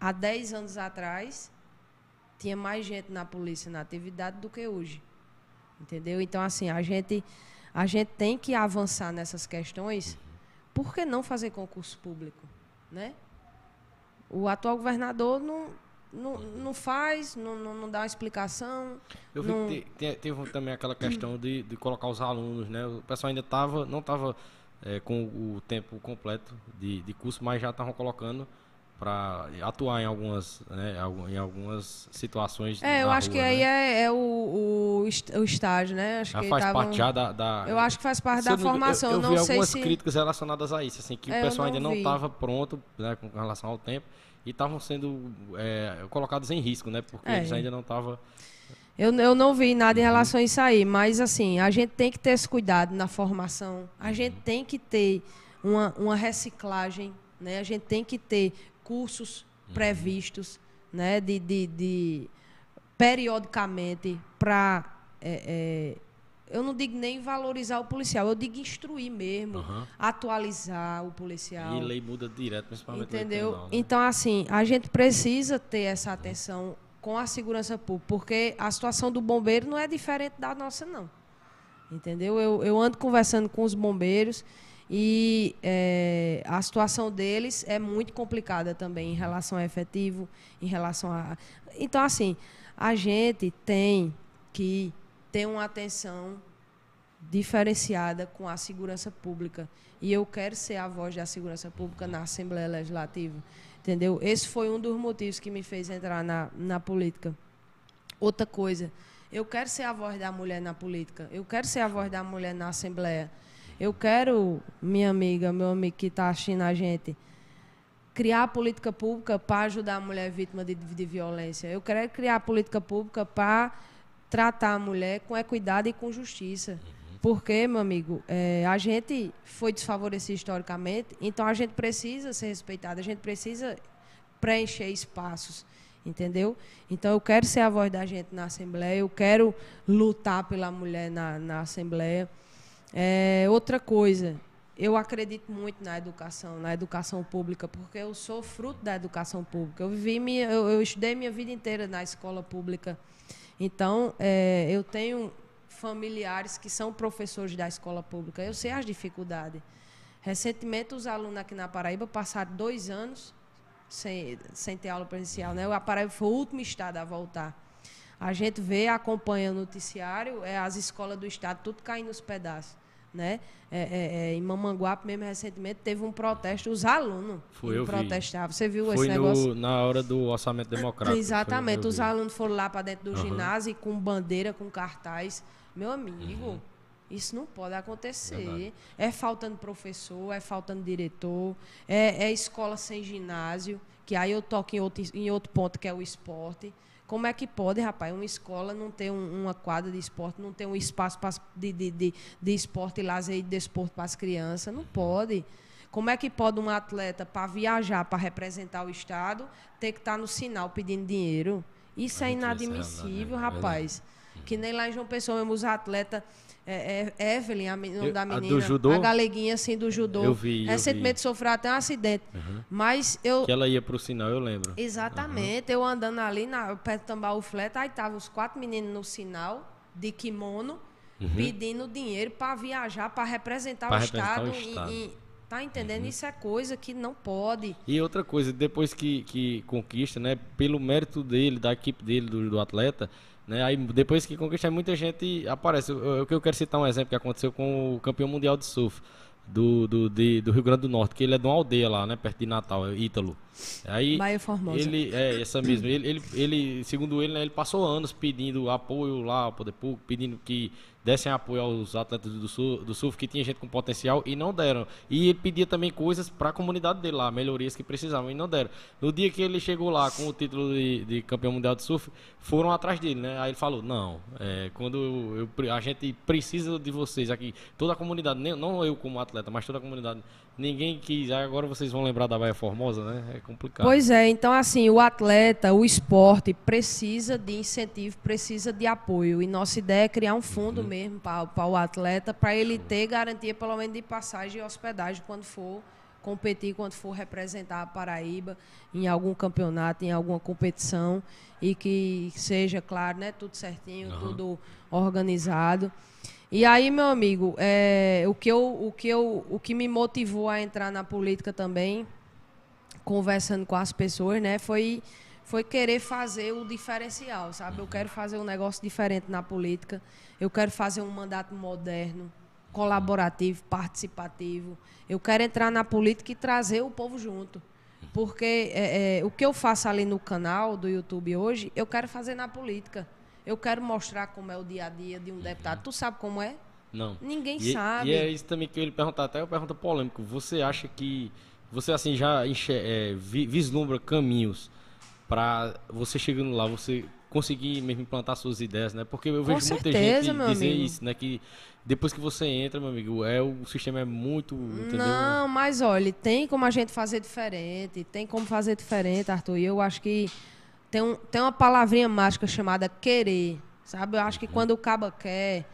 há 10 anos atrás tinha mais gente na polícia na atividade do que hoje. Entendeu? Então, assim, a gente, a gente tem que avançar nessas questões por que não fazer concurso público? Né? O atual governador não, não, não faz, não, não, não dá uma explicação. Eu não... vi que te- te- teve também aquela questão de, de colocar os alunos, né? O pessoal ainda tava, não estava com o tempo completo de, de curso, mas já estavam colocando para atuar em algumas, né, em algumas situações. É, eu acho que rua, aí né? é, é o, o, o estágio, né? Acho Já que faz tavam- parte já da, da- Eu acho que faz parte Se da não formação. Eu, eu não vi algumas se. críticas relacionadas a isso, assim, que É, o pessoal não ainda não vi. estava pronto né, com relação ao tempo e estavam sendo é, colocados em risco, né? Porque É. eles ainda não estavam. Eu, eu não vi nada Uhum. em relação a isso aí, mas assim, a gente tem que ter esse cuidado na formação, a gente Uhum. tem que ter uma, uma reciclagem, né? a gente tem que ter cursos Uhum. previstos, né? de, de, de periodicamente para. Eu não digo nem valorizar o policial, eu digo instruir mesmo, Aham. atualizar o policial. E lei muda direto, principalmente Entendeu? criminal, né? Então, assim, a gente precisa ter essa atenção com a segurança pública, porque a situação do bombeiro não é diferente da nossa, não. Entendeu? Eu, eu ando conversando com os bombeiros e é, a situação deles é muito complicada também em relação ao efetivo, em relação a. Então, assim, a gente tem que ter uma atenção diferenciada com a segurança pública. E eu quero ser a voz da segurança pública na Assembleia Legislativa. Entendeu? Esse foi um dos motivos que me fez entrar na, na política. Outra coisa, eu quero ser a voz da mulher na política. Eu quero ser a voz da mulher na Assembleia. Eu quero, minha amiga, meu amigo que está assistindo a gente, criar política pública para ajudar a mulher vítima de, de violência. Eu quero criar política pública para tratar a mulher com equidade e com justiça. Porque, meu amigo, é, a gente foi desfavorecido historicamente, então a gente precisa ser respeitado, a gente precisa preencher espaços, entendeu? Então eu quero ser a voz da gente na Assembleia, eu quero lutar pela mulher na, na Assembleia. É, outra coisa, eu acredito muito na educação, na educação pública, porque eu sou fruto da educação pública. Eu vivi minha, eu, eu estudei minha vida inteira na escola pública. Então, é, eu tenho familiares que são professores da escola pública. Eu sei as dificuldades. Recentemente, os alunos aqui na Paraíba passaram dois anos sem, sem ter aula presencial. Né? O Paraíba foi o último estado a voltar. A gente vê, acompanha o noticiário, é, as escolas do estado tudo caindo nos pedaços. Né? É, é, é, em Mamanguape, mesmo recentemente, teve um protesto, os alunos Foi, eu vi. protestavam. Você viu Foi esse negócio? no, na hora do orçamento democrático. Exatamente. Os vi. alunos foram lá para dentro do Aham. ginásio com bandeira, com cartaz. Meu amigo, Uhum. isso não pode acontecer. Verdade. É faltando professor, é faltando diretor, é, é escola sem ginásio, que aí eu toco em outro, em outro ponto que é o esporte. Como é que pode, rapaz, uma escola não ter um- uma quadra de esporte, não ter um espaço pras- de, de, de, de esporte e lazer e de desporto para as crianças? Não pode. Como é que pode um atleta, para viajar, para representar o Estado, ter que estar no sinal pedindo dinheiro? Isso é vê essa inadmissível, né? rapaz. Que nem lá em João Pessoa mesmo, os atletas. É, é, Evelyn, a, men- o nome Eu- da a do menina. judô? A galeguinha, assim, do judô. Eu vi, eu Recentemente vi. sofreu até um acidente. Mas eu. Que ela ia pro sinal, eu lembro. Exatamente. Eu andando ali na, perto do Tambaú Fleta, aí estavam os quatro meninos no sinal, de kimono, pedindo dinheiro para viajar, para representar, Pra o representar o Estado. em- Estado. em- tá entendendo? Isso é coisa que não pode. E outra coisa, depois que, que conquista, né, pelo mérito dele, da equipe dele, do, do atleta, né, aí depois que conquista, muita gente aparece. Que eu quero citar um exemplo que aconteceu com o campeão mundial de surf do, do, de- do Rio Grande do Norte, que ele é de uma aldeia lá, né, perto de Natal, é Ítalo. Aí Bahia Formosa. ele é essa mesmo. Ele, ele, ele, segundo ele, né, ele passou anos pedindo apoio lá ao poder público, pedindo que dessem apoio aos atletas do, sul, do surf, que tinha gente com potencial e não deram. E ele pedia também coisas para a comunidade dele lá, melhorias que precisavam e não deram. No dia que ele chegou lá com o título de, de campeão mundial de surf, foram atrás dele, né? Aí ele falou: Não, é, quando eu, a gente precisa de vocês aqui, toda a comunidade, nem- não eu como atleta, mas toda a comunidade, ninguém quis. Agora vocês vão lembrar da Baia Formosa, né? É complicado. Pois é, então assim, o atleta, o esporte precisa de incentivo, precisa de apoio. E nossa ideia é criar um fundo mesmo para o atleta, para ele ter garantia pelo menos de passagem e hospedagem quando for competir, quando for representar a Paraíba em algum campeonato, em alguma competição e que seja, claro, né, tudo certinho, tudo organizado. E aí, meu amigo, é, o, que eu, o, que eu, o que me motivou a entrar na política também, conversando com as pessoas, né, foi, foi querer fazer o diferencial, sabe? Eu quero fazer um negócio diferente na política, eu quero fazer um mandato moderno, colaborativo, participativo. Eu quero entrar na política e trazer o povo junto. Porque é, é, o que eu faço ali no canal do YouTube hoje, eu quero fazer na política. Eu quero mostrar como é o dia a dia de um deputado. Tu sabe como é? Não. Ninguém E, sabe. e é isso também que eu ia perguntar, até uma pergunta polêmica. Você acha que você assim já enxe- é, vi- vislumbra caminhos para você chegando lá, você conseguir mesmo implantar suas ideias, né? Porque eu Com vejo muita certeza, gente dizer amigo. isso, né? Que depois que você entra, meu amigo, é o sistema é muito, entendeu? Não, mas olha, tem como a gente fazer diferente, tem como fazer diferente, Arthur. E eu acho que tem, um, tem uma palavrinha mágica chamada querer, sabe? Eu acho que quando o caba quer,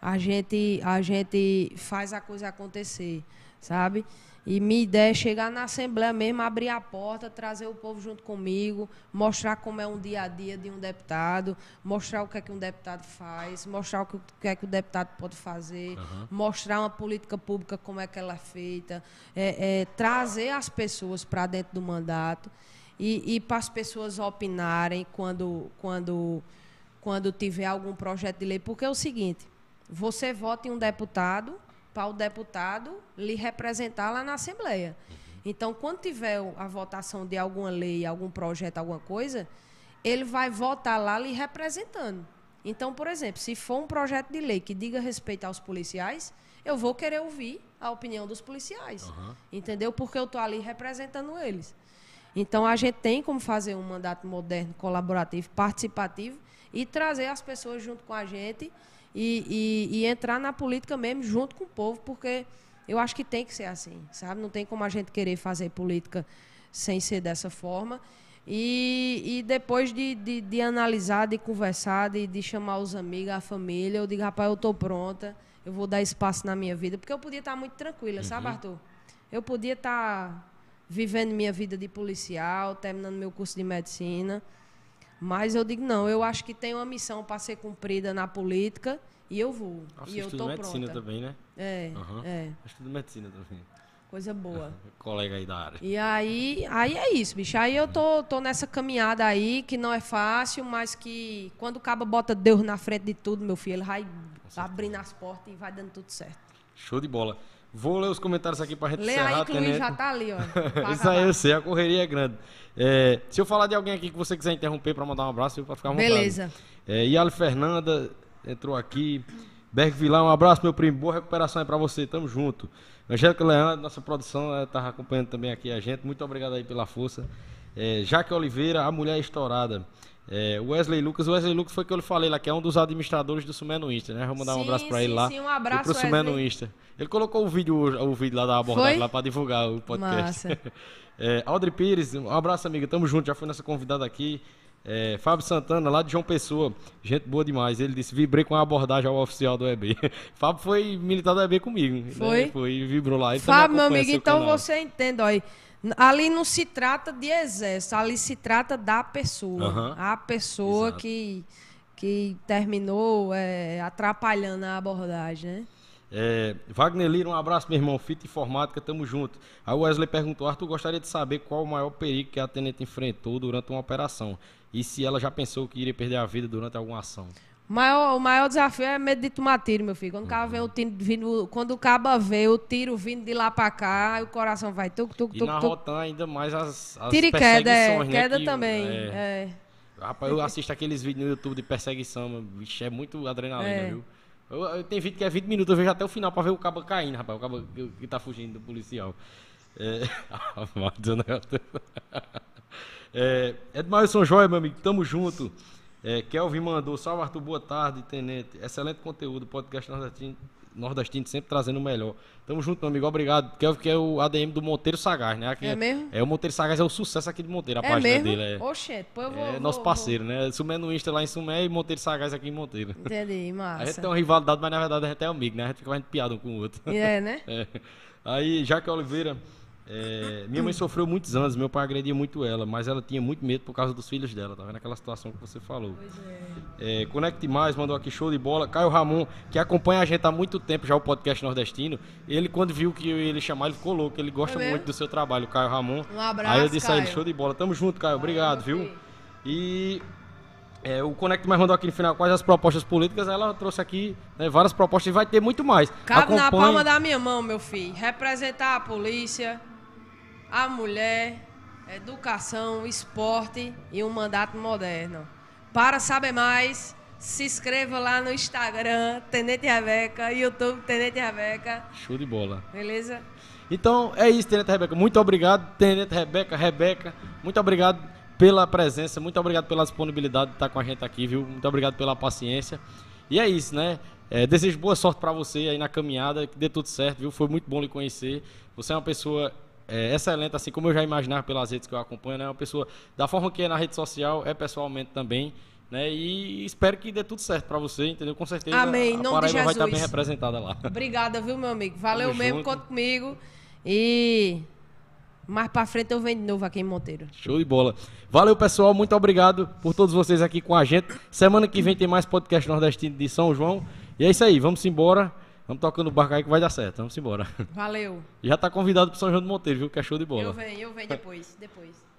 a gente, a gente faz a coisa acontecer, sabe? E minha ideia é chegar na Assembleia mesmo, abrir a porta, trazer o povo junto comigo, mostrar como é um dia a dia de um deputado, mostrar o que é que um deputado faz, mostrar o que, é que o deputado pode fazer, mostrar uma política pública como é que ela é feita, é, é, trazer as pessoas para dentro do mandato e, e para as pessoas opinarem quando, quando, quando tiver algum projeto de lei. Porque é o seguinte, você vota em um deputado para o deputado lhe representar lá na Assembleia. Então, quando tiver a votação de alguma lei, algum projeto, alguma coisa, ele vai votar lá lhe representando. Então, por exemplo, se for um projeto de lei que diga respeito aos policiais, eu vou querer ouvir a opinião dos policiais. Entendeu? Porque eu estou ali representando eles. Então, a gente tem como fazer um mandato moderno, colaborativo, participativo e trazer as pessoas junto com a gente e, e- e entrar na política mesmo junto com o povo, porque eu acho que tem que ser assim, sabe? Não tem como a gente querer fazer política sem ser dessa forma. E, e depois de, de, de analisar, de conversar, de, de chamar os amigos, a família, eu digo, rapaz, eu estou pronta, eu vou dar espaço na minha vida, porque eu podia estar muito tranquila, sabe, Arthur? Eu podia estar vivendo minha vida de policial, terminando meu curso de medicina. Mas eu digo, não, eu acho que tem uma missão para ser cumprida na política e eu vou. Nossa, e eu estudo estou medicina pronta. também, né? É, Aham. é, Estudo medicina também. coisa boa. Colega aí da área. E aí, aí é isso, bicho. Aí eu tô, tô nessa caminhada aí, que não é fácil, mas que quando o cabo bota Deus na frente de tudo, meu filho, ele vai abrindo as portas e vai dando tudo certo. Show de bola. Vou ler os comentários aqui pra gente Lê encerrar, aí que o Luiz já tá ali, ó. Isso aí eu sei, a correria é grande. É, se eu falar de alguém aqui que você quiser interromper para mandar um abraço, pode ficar à vontade. Beleza. É, Yali Fernanda entrou aqui. Berg Vilar, um abraço, meu primo. Boa recuperação aí pra você. Tamo junto. Angélica Leandro, nossa produção, ela tava acompanhando também aqui a gente. Muito obrigado aí pela força. É, Jaque Oliveira, a mulher estourada. É, Wesley Lucas, o Wesley Lucas foi que eu falei lá, que é um dos administradores do Sumeno Insta, né? Vou mandar um Sim, abraço pra sim, ele lá. sim, um abraço, e pro. Insta. Ele colocou o vídeo, o vídeo lá da abordagem Foi? lá pra divulgar o podcast. Massa. É, Audrey Pires, um abraço, amiga. Tamo junto, já foi nossa convidada aqui. É, Fábio Santana, lá de João Pessoa. Gente boa demais. Ele disse: vibrei com a abordagem ao oficial do EB. Fábio foi militar do EB comigo. né? Foi? Foi e vibrou lá. Ele Fábio, meu amigo, então canal. você entende, olha. Ali não se trata de exército, ali se trata da pessoa. Aham. A pessoa Exato. que, que terminou é, atrapalhando a abordagem, né? É, Wagner Lira, um abraço, meu irmão. Fita Informática, tamo junto. Aí o Wesley perguntou: Arthur, gostaria de saber qual o maior perigo que a tenente enfrentou durante uma operação. E se ela já pensou que iria perder a vida durante alguma ação. O maior, o maior desafio é medo de tomar tiro, meu filho. Quando o cara o tiro vindo, quando o caba vê o tiro vindo de lá pra cá, o coração vai tuc, tuc, E tuc, na tuc. Rotan ainda mais as, as Tiro e queda, é, né, queda que- também. é, É. Rapaz, eu assisto aqueles vídeos no YouTube de perseguição. Vixe, é muito adrenalina, É. viu? Eu, eu- tem vídeo que é 20 minutos, eu vejo até o final pra ver o cabo caindo, rapaz. O cabo que, que tá fugindo do policial. É. É Edmilson Joia, meu amigo, tamo junto. É, Kelvin mandou, salve Arthur, boa tarde, tenente. Excelente conteúdo, podcast nordestino, nordestino sempre trazendo o melhor. Tamo junto, meu amigo, obrigado. Kelvin, que é o ADM do Monteiro Sagaz, né? Aqui É mesmo? É, o Monteiro Sagaz é o sucesso aqui de Monteiro, a É página mesmo? dele. É. Oxente, pô, eu vou. É vou- nosso vou- parceiro, né? Sumé no Insta lá em Sumé e Monteiro Sagaz aqui em Monteiro. Entendi, A gente massa. tem uma rivalidade, mas na verdade a gente é amigo, né? A gente fica fazendo piada um com o outro. E é, né? É. Aí, Jaque Oliveira, É, minha mãe sofreu muitos anos, meu pai agredia muito ela, mas ela tinha muito medo por causa dos filhos dela, tá vendo aquela situação que você falou. Pois é. é Conecte Mais, mandou aqui show de bola. Caio Ramon, que acompanha a gente há muito tempo já, o podcast nordestino, ele quando viu que eu ia ele chamar, ele ficou louco, ele gosta é muito do seu trabalho, Caio Ramon. Um abraço, Aí eu disse Caio. a ele, show de bola. Tamo junto, Caio, obrigado, viu? E é, o Conecte Mais mandou aqui no final quais as propostas políticas. Ela trouxe aqui né, várias propostas e vai ter muito mais. Cabe Acompanhe... na palma da minha mão, meu filho. Representar a polícia, a mulher, educação, esporte e um mandato moderno. Para saber mais, se inscreva lá no Instagram, Tenente Rebeca, YouTube Tenente Rebeca. Show de bola. Beleza? Então é isso, Tenente Rebeca. Muito obrigado, Tenente Rebeca, Rebeca. Muito obrigado pela presença, muito obrigado pela disponibilidade de estar com a gente aqui, viu? Muito obrigado pela paciência. E é isso, né? É, desejo boa sorte para você aí na caminhada, que dê tudo certo, viu? Foi muito bom lhe conhecer. Você é uma pessoa é, excelente, assim como eu já imaginava pelas redes que eu acompanho, né? Uma pessoa da forma que é na rede social, é pessoalmente também. Né? E espero que dê tudo certo para você, entendeu? Com certeza Amém. a Paraíba vai estar bem representada lá. Obrigada, viu, meu amigo? Valeu Tamo mesmo, conta comigo. E mais para frente eu venho de novo aqui em Monteiro. Show de bola. Valeu, pessoal. Muito obrigado por todos vocês aqui com a gente. Semana que vem tem mais podcast nordestino de São João. E é isso aí, vamos embora. Vamos tocando o barco aí que vai dar certo. Vamos embora. Valeu. Já tá convidado pro São João do Monteiro, viu? Que é show de bola. Eu venho, eu venho depois, depois.